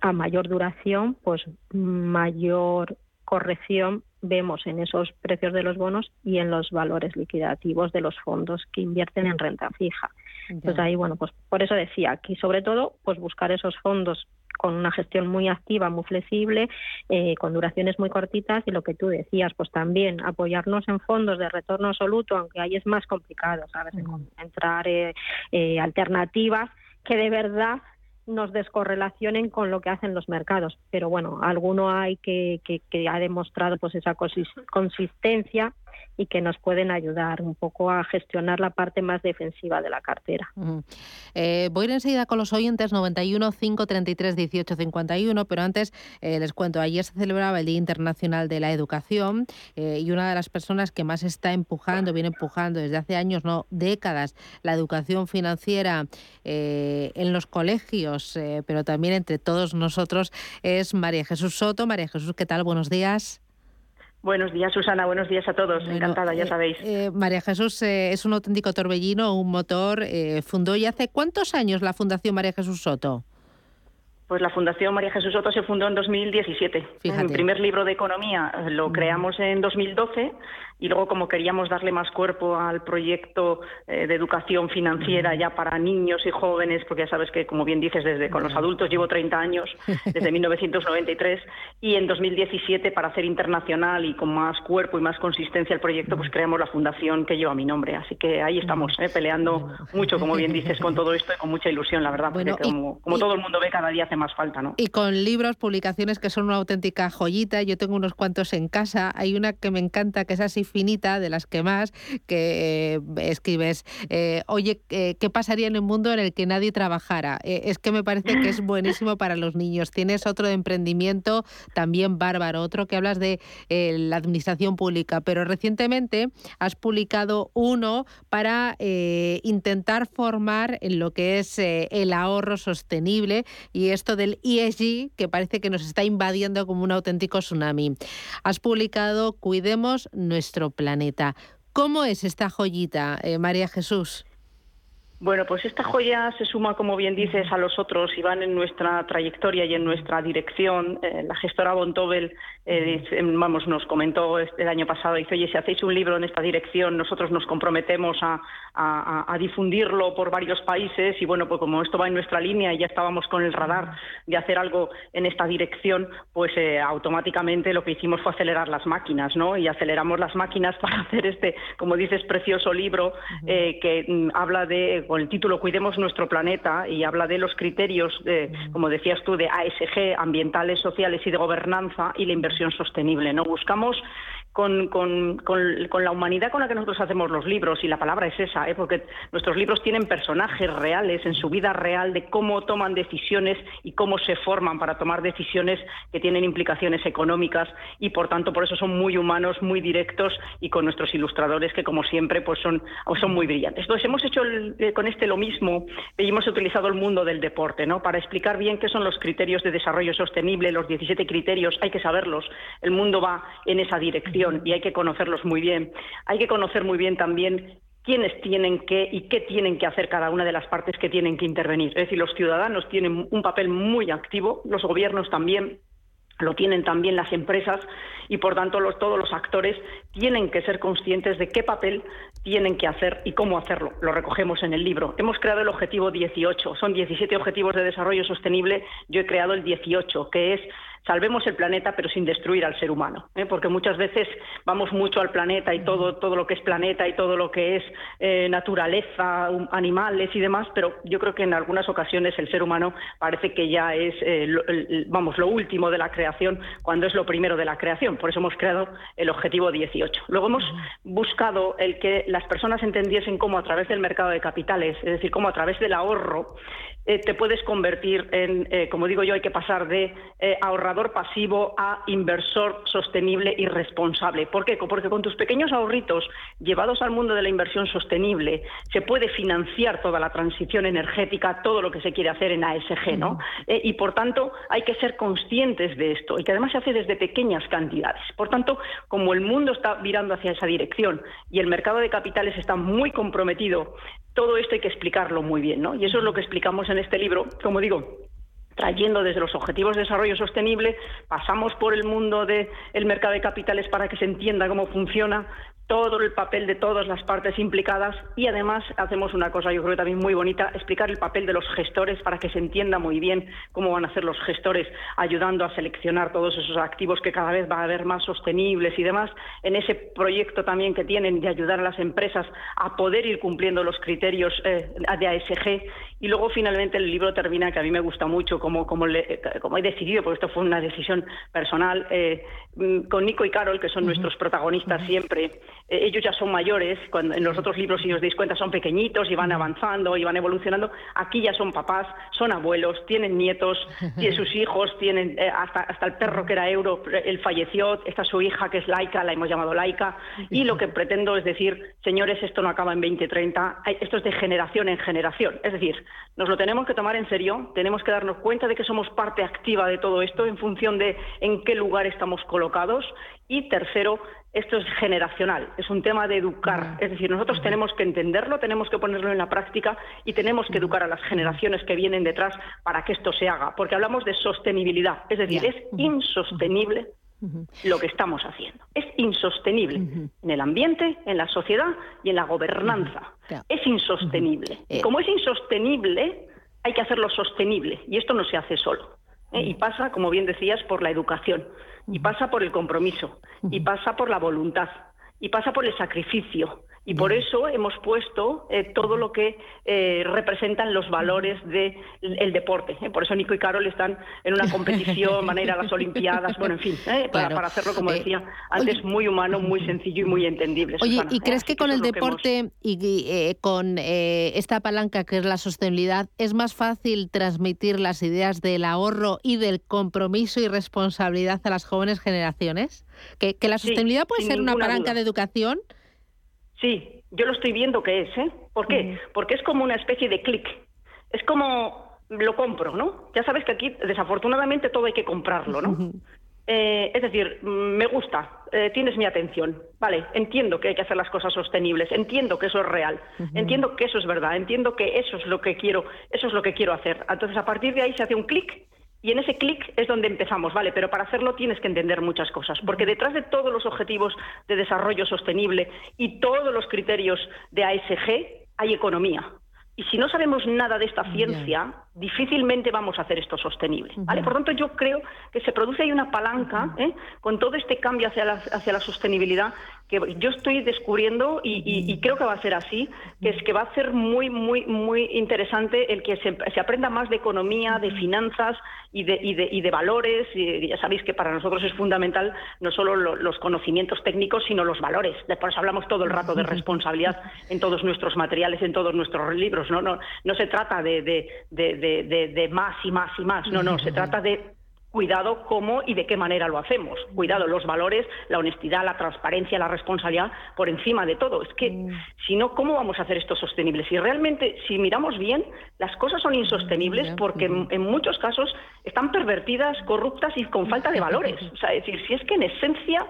a mayor duración, pues mayor corrección vemos en esos precios de los bonos y en los valores liquidativos de los fondos que invierten en renta fija. Entonces ahí, bueno, pues por eso decía, aquí sobre todo, pues buscar esos fondos con una gestión muy activa, muy flexible, eh, con duraciones muy cortitas y lo que tú decías, pues también apoyarnos en fondos de retorno absoluto, aunque ahí es más complicado, ¿sabes? Encontrar eh, eh, alternativas que de verdad nos descorrelacionen con lo que hacen los mercados. Pero bueno, alguno hay que, que, que ha demostrado pues esa consis- consistencia y que nos pueden ayudar un poco a gestionar la parte más defensiva de la cartera. Ujú. Eh, voy a ir enseguida con los oyentes 91 533 18 51, pero antes eh, les cuento, ayer se celebraba el Día Internacional de la Educación eh, y una de las personas que más está empujando, viene empujando desde hace años, no décadas, la educación financiera eh, en los colegios, pero también entre todos nosotros, es María Jesús Soto. María Jesús, ¿qué tal? Buenos días. Buenos días, Susana. Buenos días a todos. Encantada, ya eh, sabéis. eh, María Jesús eh, es un auténtico torbellino, un motor. fundó ya hace cuántos años la Fundación María Jesús Soto? Pues la Fundación María Jesús Soto se fundó en 2017. Mi primer libro de economía lo creamos en 2012 y luego como queríamos darle más cuerpo al proyecto eh, de educación financiera ya para niños y jóvenes, porque ya sabes que como bien dices, desde con los adultos llevo 30 años, <laughs> desde 1993, y en 2017 para hacer internacional y con más cuerpo y más consistencia el proyecto, pues creamos la fundación que lleva mi nombre. Así que ahí estamos, eh, peleando mucho, como bien dices, con todo esto y con mucha ilusión, la verdad, porque como, todo el mundo ve, cada día hace más falta, ¿no? Y con libros, publicaciones que son una auténtica joyita, yo tengo unos cuantos en casa, hay una que me encanta, que es así finita, de las que más, que eh, escribes, eh, oye, eh, ¿qué pasaría en un mundo en el que nadie trabajara? es que me parece que es buenísimo para los niños. Tienes otro de emprendimiento también bárbaro, otro que hablas de la administración pública, pero recientemente has publicado uno para intentar formar en lo que es el ahorro sostenible y esto del ESG que parece que nos está invadiendo como un auténtico tsunami. Has publicado Cuidemos nuestro planeta. ¿Cómo es esta joyita, eh, María Jesús? Bueno, pues esta joya se suma, como bien dices, a los otros y van en nuestra trayectoria y en nuestra dirección. Eh, la gestora Bontobel, eh, vamos, nos comentó el año pasado, dice, oye, si hacéis un libro en esta dirección, nosotros nos comprometemos a, difundirlo por varios países y bueno, pues como esto va en nuestra línea y ya estábamos con el radar de hacer algo en esta dirección, pues eh, automáticamente lo que hicimos fue acelerar las máquinas, ¿no? Y aceleramos las máquinas <laughs> para hacer este, como dices, precioso libro que mm, habla de con el título Cuidemos nuestro planeta y habla de los criterios, de, como decías tú, de ASG, ambientales, sociales y de gobernanza y la inversión sostenible. ¿no? Buscamos con, con, la humanidad con la que nosotros hacemos los libros, y la palabra es esa, ¿eh? porque nuestros libros tienen personajes reales en su vida real de cómo toman decisiones y cómo se forman para tomar decisiones que tienen implicaciones económicas y por tanto por eso son muy humanos, muy directos y con nuestros ilustradores que como siempre pues son, son muy brillantes. Entonces hemos hecho eh, con este lo mismo y hemos utilizado el mundo del deporte ¿no? para explicar bien qué son los criterios de desarrollo sostenible, los 17 criterios, hay que saberlos, el mundo va en esa dirección y hay que conocerlos muy bien. Hay que conocer muy bien también quiénes tienen que y qué tienen que hacer cada una de las partes que tienen que intervenir. Es decir, los ciudadanos tienen un papel muy activo, los gobiernos también, lo tienen también las empresas y por tanto todos los actores tienen que ser conscientes de qué papel tienen que hacer y cómo hacerlo. Lo recogemos en el libro. Hemos creado el objetivo 18, son 17 objetivos de desarrollo sostenible, yo he creado el 18, que es salvemos el planeta pero sin destruir al ser humano, ¿eh? porque muchas veces vamos mucho al planeta y todo, todo lo que es planeta y todo lo que es eh, naturaleza, animales y demás, pero yo creo que en algunas ocasiones el ser humano parece que ya es, eh, lo, vamos, lo último de la creación cuando es lo primero de la creación. Por eso hemos creado el objetivo 18. Luego hemos buscado el que las personas entendiesen cómo a través del mercado de capitales, es decir, cómo a través del ahorro, te puedes convertir en, como digo yo, hay que pasar de ahorrar pasivo a inversor sostenible y responsable. ¿Por qué? Porque con tus pequeños ahorritos llevados al mundo de la inversión sostenible se puede financiar toda la transición energética, todo lo que se quiere hacer en ASG, ¿no? Eh, y por tanto hay que ser conscientes de esto y que además se hace desde pequeñas cantidades. Por tanto, como el mundo está virando hacia esa dirección y el mercado de capitales está muy comprometido, todo esto hay que explicarlo muy bien, ¿no? Y eso es lo que explicamos en este libro. Como digo, trayendo desde los objetivos de desarrollo sostenible, pasamos por el mundo del mercado de capitales para que se entienda cómo funciona, todo el papel de todas las partes implicadas y además hacemos una cosa yo creo también muy bonita, explicar el papel de los gestores para que se entienda muy bien cómo van a ser los gestores ayudando a seleccionar todos esos activos que cada vez va a haber más sostenibles y demás, en ese proyecto también que tienen de ayudar a las empresas a poder ir cumpliendo los criterios eh, de ASG y luego finalmente el libro termina, que a mí me gusta mucho, como, como, como he decidido, porque esto fue una decisión personal, eh, mm, con Nico y Carol, que son nuestros protagonistas siempre. Eh, ellos ya son mayores, cuando en los otros libros, si os dais cuenta, son pequeñitos y van avanzando y van evolucionando. Aquí ya son papás, son abuelos, tienen nietos, <laughs> tienen sus hijos, tienen eh, hasta, hasta el perro que era Euro, él falleció, está su hija que es Laika, la hemos llamado Laika. Y lo que pretendo es decir, señores, esto no acaba en 2030, esto es de generación en generación. Es decir, nos lo tenemos que tomar en serio, tenemos que darnos cuenta de que somos parte activa de todo esto en función de en qué lugar estamos colocados Y tercero, esto es generacional, es un tema de educar. Es decir, nosotros tenemos que entenderlo, tenemos que ponerlo en la práctica y tenemos que educar a las generaciones que vienen detrás para que esto se haga. Porque hablamos de sostenibilidad, es decir, es insostenible lo que estamos haciendo. Es insostenible en el ambiente, en la sociedad y en la gobernanza. Es insostenible. Y como es insostenible, hay que hacerlo sostenible y esto no se hace solo. ¿eh? Y pasa, como bien decías, por la educación, y pasa por el compromiso, y pasa por la voluntad, y pasa por el sacrificio, y por eso hemos puesto eh, todo lo que eh, representan los valores del de deporte. ¿eh? Por eso Nico y Carol están en una competición, van a ir a las Olimpiadas, bueno, en fin, para, hacerlo, como decía antes, muy humano, muy sencillo y muy entendible. Oye, ¿y crees que con el deporte y con esta palanca que es la sostenibilidad es más fácil transmitir las ideas del ahorro y del compromiso y responsabilidad a las jóvenes generaciones? ¿Que, la sostenibilidad puede ser una palanca de educación? Sí, yo lo estoy viendo que es, ¿eh? ¿Por qué? Porque es como una especie de clic. Es como lo compro, ¿no? Ya sabes que aquí, desafortunadamente, todo hay que comprarlo, ¿no? Eh, es decir, me gusta, eh, tienes mi atención, vale, entiendo que hay que hacer las cosas sostenibles, entiendo que eso es real, entiendo que eso es verdad, entiendo que eso es lo que quiero, eso es lo que quiero hacer. Entonces, a partir de ahí se hace un clic y en ese clic es donde empezamos, ¿vale? Pero para hacerlo tienes que entender muchas cosas, porque detrás de todos los objetivos de desarrollo sostenible y todos los criterios de ASG hay economía. Y si no sabemos nada de esta ciencia, difícilmente vamos a hacer esto sostenible. ¿vale? Por tanto, yo creo que se produce ahí una palanca ¿eh? con todo este cambio hacia la, hacia la sostenibilidad que yo estoy descubriendo y, creo que va a ser así, que es que va a ser muy, muy, muy interesante el que se, aprenda más de economía, de finanzas y de, y de, y de valores. Y ya sabéis que para nosotros es fundamental no solo los conocimientos técnicos, sino los valores. Después hablamos todo el rato de responsabilidad en todos nuestros materiales, en todos nuestros libros. No, no, no se trata de, de, de, de más y más y más. No, no, se trata de cuidado cómo y de qué manera lo hacemos. Cuidado los valores, la honestidad, la transparencia, la responsabilidad por encima de todo. Es que mm. si no, ¿cómo vamos a hacer esto sostenible? Si realmente, si miramos bien, las cosas son insostenibles porque en, muchos casos están pervertidas, corruptas y con falta de valores. <laughs> O sea, es decir, si es que en esencia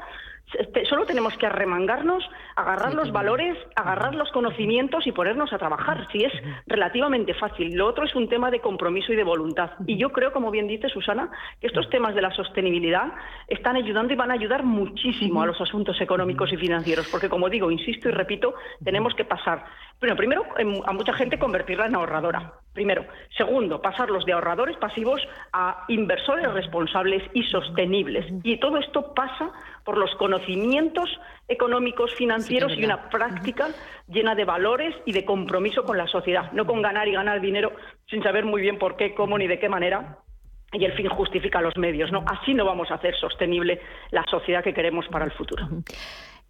Solo tenemos que arremangarnos, agarrar los valores, agarrar los conocimientos y ponernos a trabajar. Si es relativamente fácil. Lo otro es un tema de compromiso y de voluntad. Y yo creo, como bien dice Susana, que estos temas de la sostenibilidad están ayudando y van a ayudar muchísimo a los asuntos económicos y financieros. Porque, como digo, insisto y repito, tenemos que pasar. Bueno, primero, a mucha gente convertirla en ahorradora. Primero. Segundo, pasarlos de ahorradores pasivos a inversores responsables y sostenibles. Y todo esto pasa por los conocimientos económicos, financieros y una práctica llena de valores y de compromiso con la sociedad, no con ganar y ganar dinero sin saber muy bien por qué, cómo ni de qué manera y el fin justifica los medios, ¿no? Así no vamos a hacer sostenible la sociedad que queremos para el futuro.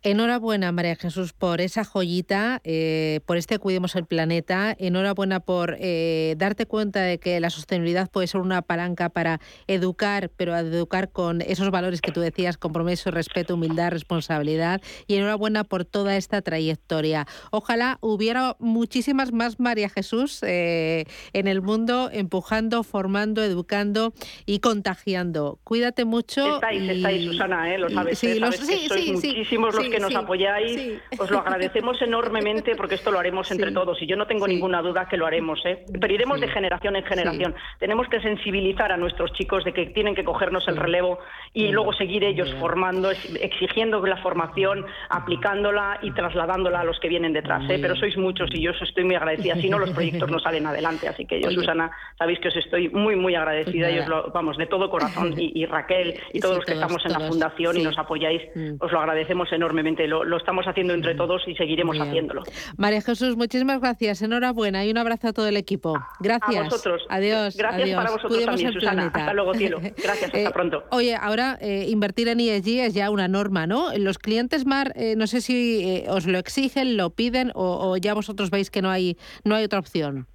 Enhorabuena, María Jesús, por esa joyita, eh, por este Cuidemos el Planeta. Enhorabuena por eh, darte cuenta de que la sostenibilidad puede ser una palanca para educar, pero educar con esos valores que tú decías, compromiso, respeto, humildad, responsabilidad. Y enhorabuena por toda esta trayectoria. Ojalá hubiera muchísimas más María Jesús eh, en el mundo, empujando, formando, educando y contagiando. Cuídate mucho. Estáis, estáis, Susana, lo sabes. Sí, sois muchísimos los que nos apoyáis, os lo agradecemos <laughs> enormemente porque esto lo haremos entre todos y yo no tengo ninguna duda que lo haremos. ¿eh? Pero iremos de generación en generación. Tenemos que sensibilizar a nuestros chicos de que tienen que cogernos el relevo y luego seguir ellos formando, exigiendo la formación, aplicándola y trasladándola a los que vienen detrás. ¿eh? Pero sois muchos y yo os estoy muy agradecida. Si no, los proyectos no salen adelante. Así que yo, Susana, sabéis que os estoy muy, muy agradecida y os lo, vamos, de todo corazón. Y, Raquel y <laughs> todos los que estamos en la fundación y nos apoyáis, mm. os lo agradecemos enormemente lo, estamos haciendo entre todos y seguiremos haciéndolo. María Jesús, muchísimas gracias. Enhorabuena y un abrazo a todo el equipo. Gracias. A vosotros. Adiós. Gracias para vosotros también, Susana. Hasta luego, cielo. Gracias, <laughs> hasta eh, pronto. Oye, ahora eh, invertir en ESG es ya una norma, ¿no? Los clientes, Mar, eh, no sé si os lo exigen, lo piden o, ya vosotros veis que no hay, no hay otra opción.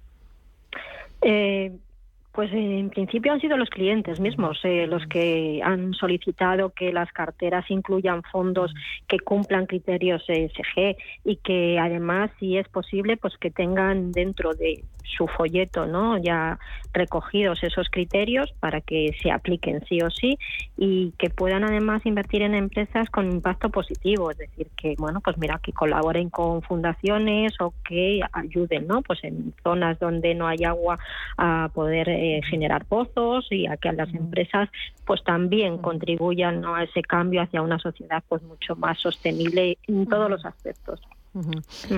Pues en principio han sido los clientes mismos eh, los que han solicitado que las carteras incluyan fondos que cumplan criterios ESG y que además, si es posible, pues que tengan dentro de su folleto, ¿no? Ya recogidos esos criterios para que se apliquen sí o sí y que puedan además invertir en empresas con impacto positivo, es decir, que bueno, pues mira, que colaboren con fundaciones o que ayuden, ¿no? Pues en zonas donde no hay agua a poder eh, generar pozos y a que las empresas pues también contribuyan a ese cambio hacia una sociedad pues mucho más sostenible en todos los aspectos.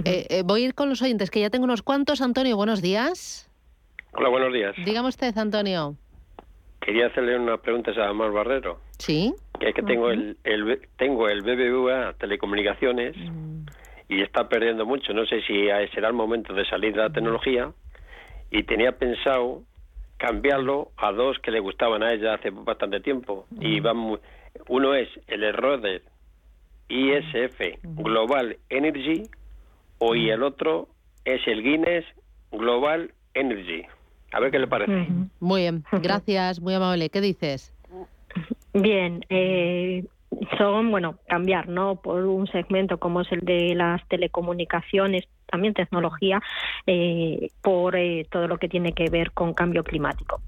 Eh, eh, voy a ir con los oyentes, que ya tengo unos cuantos. Antonio, buenos días. Hola, buenos días. Dígame usted, Antonio. Quería hacerle una pregunta a Amar Barrero. Sí. Que es que tengo el, el, tengo el BBVA Telecomunicaciones y está perdiendo mucho. No sé si será el momento de salir de la tecnología y tenía pensado cambiarlo a dos que le gustaban a ella hace bastante tiempo. Y van muy- uno es el Roder ISF Global Energy o y el otro es el Guinness Global Energy. A ver qué le parece. Muy bien, <laughs> gracias, muy amable. ¿Qué dices? Bien, eh, son, bueno, cambiar, ¿no? Por un segmento como es el de las telecomunicaciones, también tecnología, eh, por eh, todo lo que tiene que ver con cambio climático.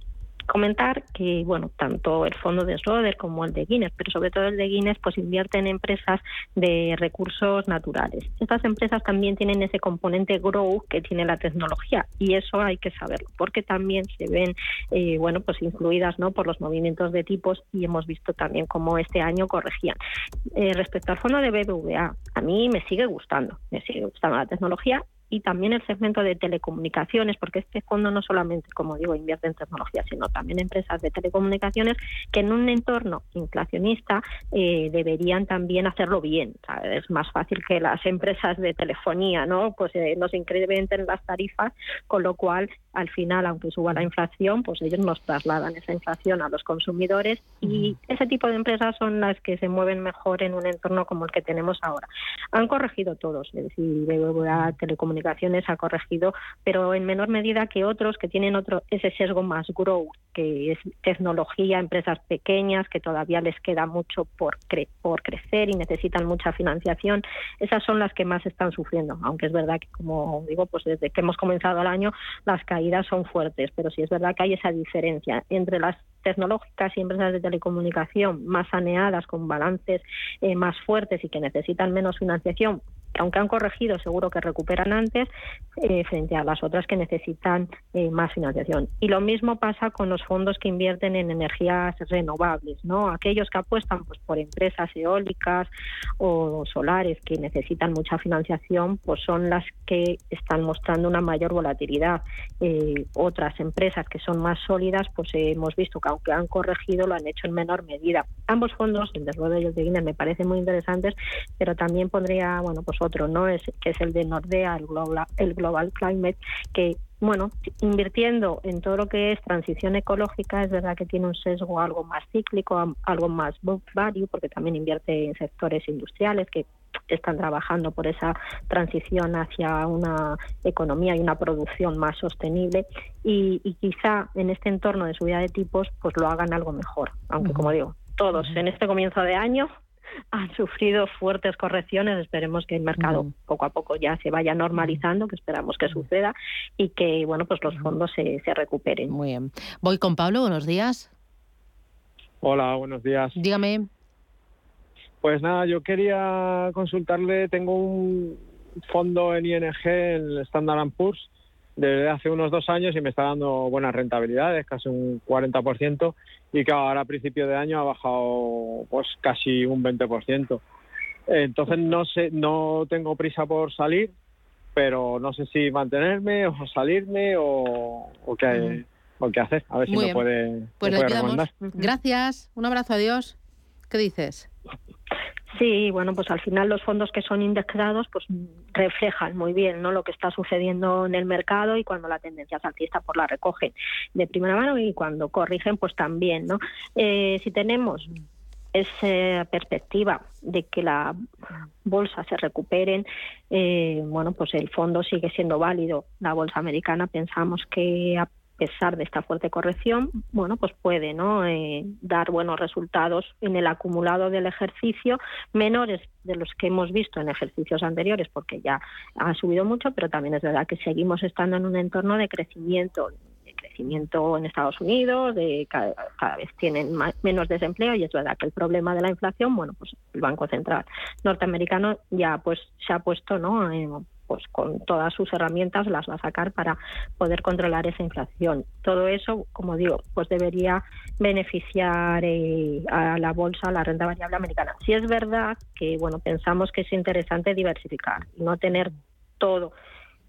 Comentar que, bueno, tanto el fondo de Schroeder como el de Guinness, pero sobre todo el de Guinness, pues invierte en empresas de recursos naturales. Estas empresas también tienen ese componente grow que tiene la tecnología y eso hay que saberlo, porque también se ven, eh, bueno, pues influidas, ¿no? Por los movimientos de tipos y hemos visto también cómo este año corregían. Eh, respecto al fondo de BBVA, a mí me sigue gustando, me sigue gustando la tecnología y también el segmento de telecomunicaciones, porque este fondo no solamente, como digo, invierte en tecnología, sino también empresas de telecomunicaciones que en un entorno inflacionista eh, deberían también hacerlo bien. Es más fácil que las empresas de telefonía no pues eh, nos incrementen las tarifas, con lo cual al final, aunque suba la inflación, pues ellos nos trasladan esa inflación a los consumidores y ese tipo de empresas son las que se mueven mejor en un entorno como el que tenemos ahora. Han corregido todos, es decir, BBVA Telecomunicaciones ha corregido, pero en menor medida que otros que tienen otro ese sesgo más grow, que es tecnología, empresas pequeñas que todavía les queda mucho por cre por crecer y necesitan mucha financiación. Esas son las que más están sufriendo, aunque es verdad que como digo, pues desde que hemos comenzado el año las caídas son fuertes, pero sí es verdad que hay esa diferencia entre las tecnológicas y empresas de telecomunicación más saneadas, con balances eh, más fuertes y que necesitan menos financiación, que aunque han corregido, seguro que recuperan antes, eh, frente a las otras que necesitan eh, más financiación. Y lo mismo pasa con los fondos que invierten en energías renovables, ¿no? Aquellos que apuestan pues, por empresas eólicas o solares que necesitan mucha financiación, pues son las que están mostrando una mayor volatilidad. Eh, otras empresas que son más sólidas, pues hemos visto que aunque han corregido, lo han hecho en menor medida. Ambos fondos, el de el de Guinness, me parecen muy interesantes, pero también pondría, bueno, pues otro, ¿no? Es, que es el de Nordea, el Global, el Global Climate, que bueno, invirtiendo en todo lo que es transición ecológica, es verdad que tiene un sesgo algo más cíclico, algo más book value, porque también invierte en sectores industriales que están trabajando por esa transición hacia una economía y una producción más sostenible. Y, y quizá en este entorno de subida de tipos pues lo hagan algo mejor, aunque como digo, todos en este comienzo de año han sufrido fuertes correcciones. Esperemos que el mercado poco a poco ya se vaya normalizando, que esperamos que suceda y que bueno pues los fondos se, se recuperen. Muy bien. Voy con Pablo, buenos días. Hola, buenos días. Dígame. Pues nada, yo quería consultarle, tengo un fondo en ING, en el Standard Poor's, desde hace unos dos años y me está dando buenas rentabilidades, casi un 40%, y que ahora a principio de año ha bajado pues casi un 20%. Entonces no sé, no tengo prisa por salir, pero no sé si mantenerme o salirme o, o qué, o qué hacer. A ver Muy si bien. me puede, Pues me le puede recomendar. Gracias. Un abrazo, adiós. ¿Qué dices? Sí, bueno, pues al final los fondos que son indexados pues reflejan muy bien ¿no? lo que está sucediendo en el mercado y cuando la tendencia es alcista pues la recogen de primera mano y cuando corrigen pues también, ¿no? Eh, si tenemos esa perspectiva de que la bolsa se recuperen, eh, bueno, pues el fondo sigue siendo válido. La bolsa americana pensamos que a pesar de esta fuerte corrección, bueno, pues puede ¿no? Eh, dar buenos resultados en el acumulado del ejercicio, menores de los que hemos visto en ejercicios anteriores, porque ya ha subido mucho, pero también es verdad que seguimos estando en un entorno de crecimiento de crecimiento en Estados Unidos, de cada, vez tienen menos desempleo y es verdad que el problema de la inflación, bueno, pues el Banco Central norteamericano ya pues se ha puesto, ¿no? Eh, pues con todas sus herramientas las va a sacar para poder controlar esa inflación. Todo eso, como digo, pues debería beneficiar eh, a la bolsa, a la renta variable americana. Si es verdad que, bueno, pensamos que es interesante diversificar no tener todo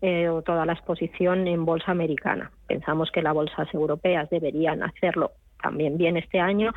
eh, o toda la exposición en bolsa americana. Pensamos que las bolsas europeas deberían hacerlo también bien este año,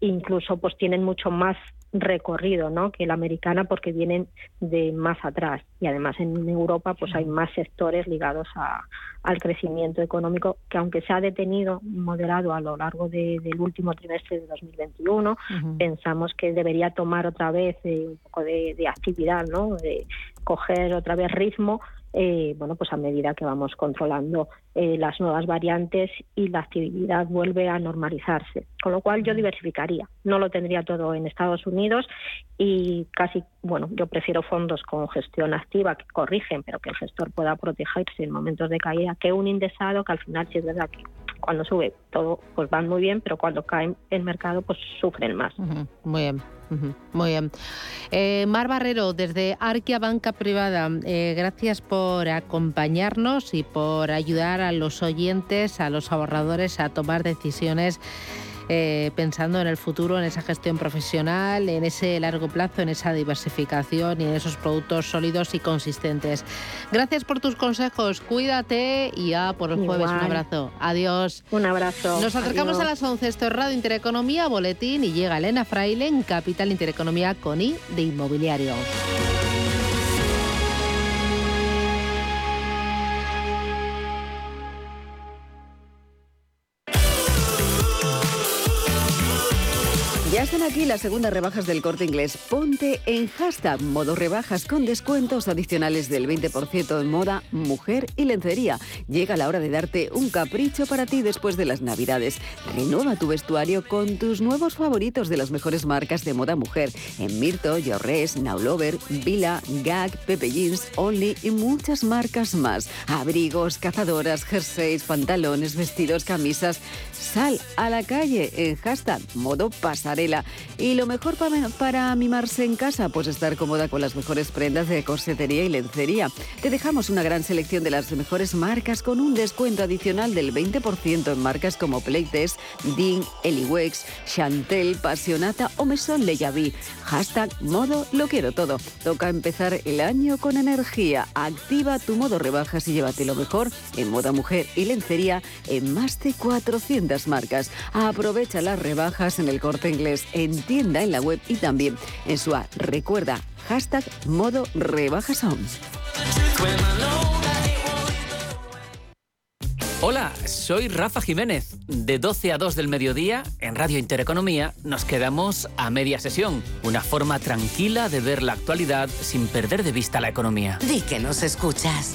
incluso pues tienen mucho más recorrido ¿no? que la americana porque vienen de más atrás. Y además en Europa pues hay más sectores ligados a, al crecimiento económico que aunque se ha detenido moderado a lo largo del último trimestre de 2021 pensamos que debería tomar otra vez eh, un poco de, de actividad no de coger otra vez ritmo eh, bueno, pues a medida que vamos controlando eh, las nuevas variantes y la actividad vuelve a normalizarse. Con lo cual yo diversificaría. No lo tendría todo en Estados Unidos y casi, bueno, yo prefiero fondos con gestión activa que corrigen, pero que el gestor pueda protegerse en momentos de caída, que un indexado que al final sí es verdad que cuando sube todo pues van muy bien, pero cuando cae el mercado pues sufren más. Muy bien. Muy bien. Eh, Mar Barrero, desde Arquia Banca Privada, eh, gracias por acompañarnos y por ayudar a los oyentes, a los ahorradores a tomar decisiones eh, pensando en el futuro, en esa gestión profesional, en ese largo plazo, en esa diversificación y en esos productos sólidos y consistentes. Gracias por tus consejos, cuídate y ya por el jueves un abrazo. Adiós. Un abrazo. Nos acercamos a las 11, esto es Radio Intereconomía, Boletín y llega Elena Fraile en Capital Intereconomía con I de Inmobiliario. Están aquí las segundas rebajas del corte inglés. Ponte en hashtag modo rebajas con descuentos adicionales del 20% en moda, mujer y lencería. Llega la hora de darte un capricho para ti después de las navidades. Renueva tu vestuario con tus nuevos favoritos de las mejores marcas de moda mujer. En Mirto, Yorres, Now Lover, Vila, Gag, Pepe Jeans, Only y muchas marcas más. Abrigos, cazadoras, jerseys, pantalones, vestidos, camisas. Sal a la calle en hashtag modo pasarela y lo mejor para, mimarse en casa, pues estar cómoda con las mejores prendas de corsetería y lencería. Te dejamos una gran selección de las mejores marcas con un descuento adicional del 20% en marcas como Playtest, Dean, Eliwex, Chantel, Passionata o Maison Le Hashtag modo lo quiero todo. Toca empezar el año con energía. Activa tu modo rebajas y llévate lo mejor en moda mujer y lencería en más de 400 marcas. Aprovecha las rebajas en el corte inglés en tienda en la web y también en su app. Recuerda, hashtag modo rebajas Hola, soy Rafa Jiménez. De 12 a 2 del mediodía, en Radio Intereconomía, nos quedamos a media sesión. Una forma tranquila de ver la actualidad sin perder de vista la economía. Di que nos escuchas.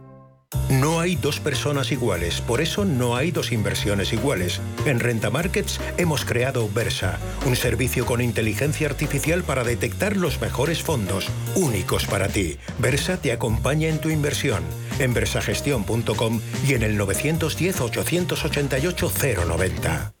no hay dos personas iguales, por eso no hay dos inversiones iguales. En Renta Markets hemos creado Versa, un servicio con inteligencia artificial para detectar los mejores fondos, únicos para ti. Versa te acompaña en tu inversión, en versagestión.com y en el 910 888 090.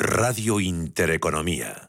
Radio Intereconomía.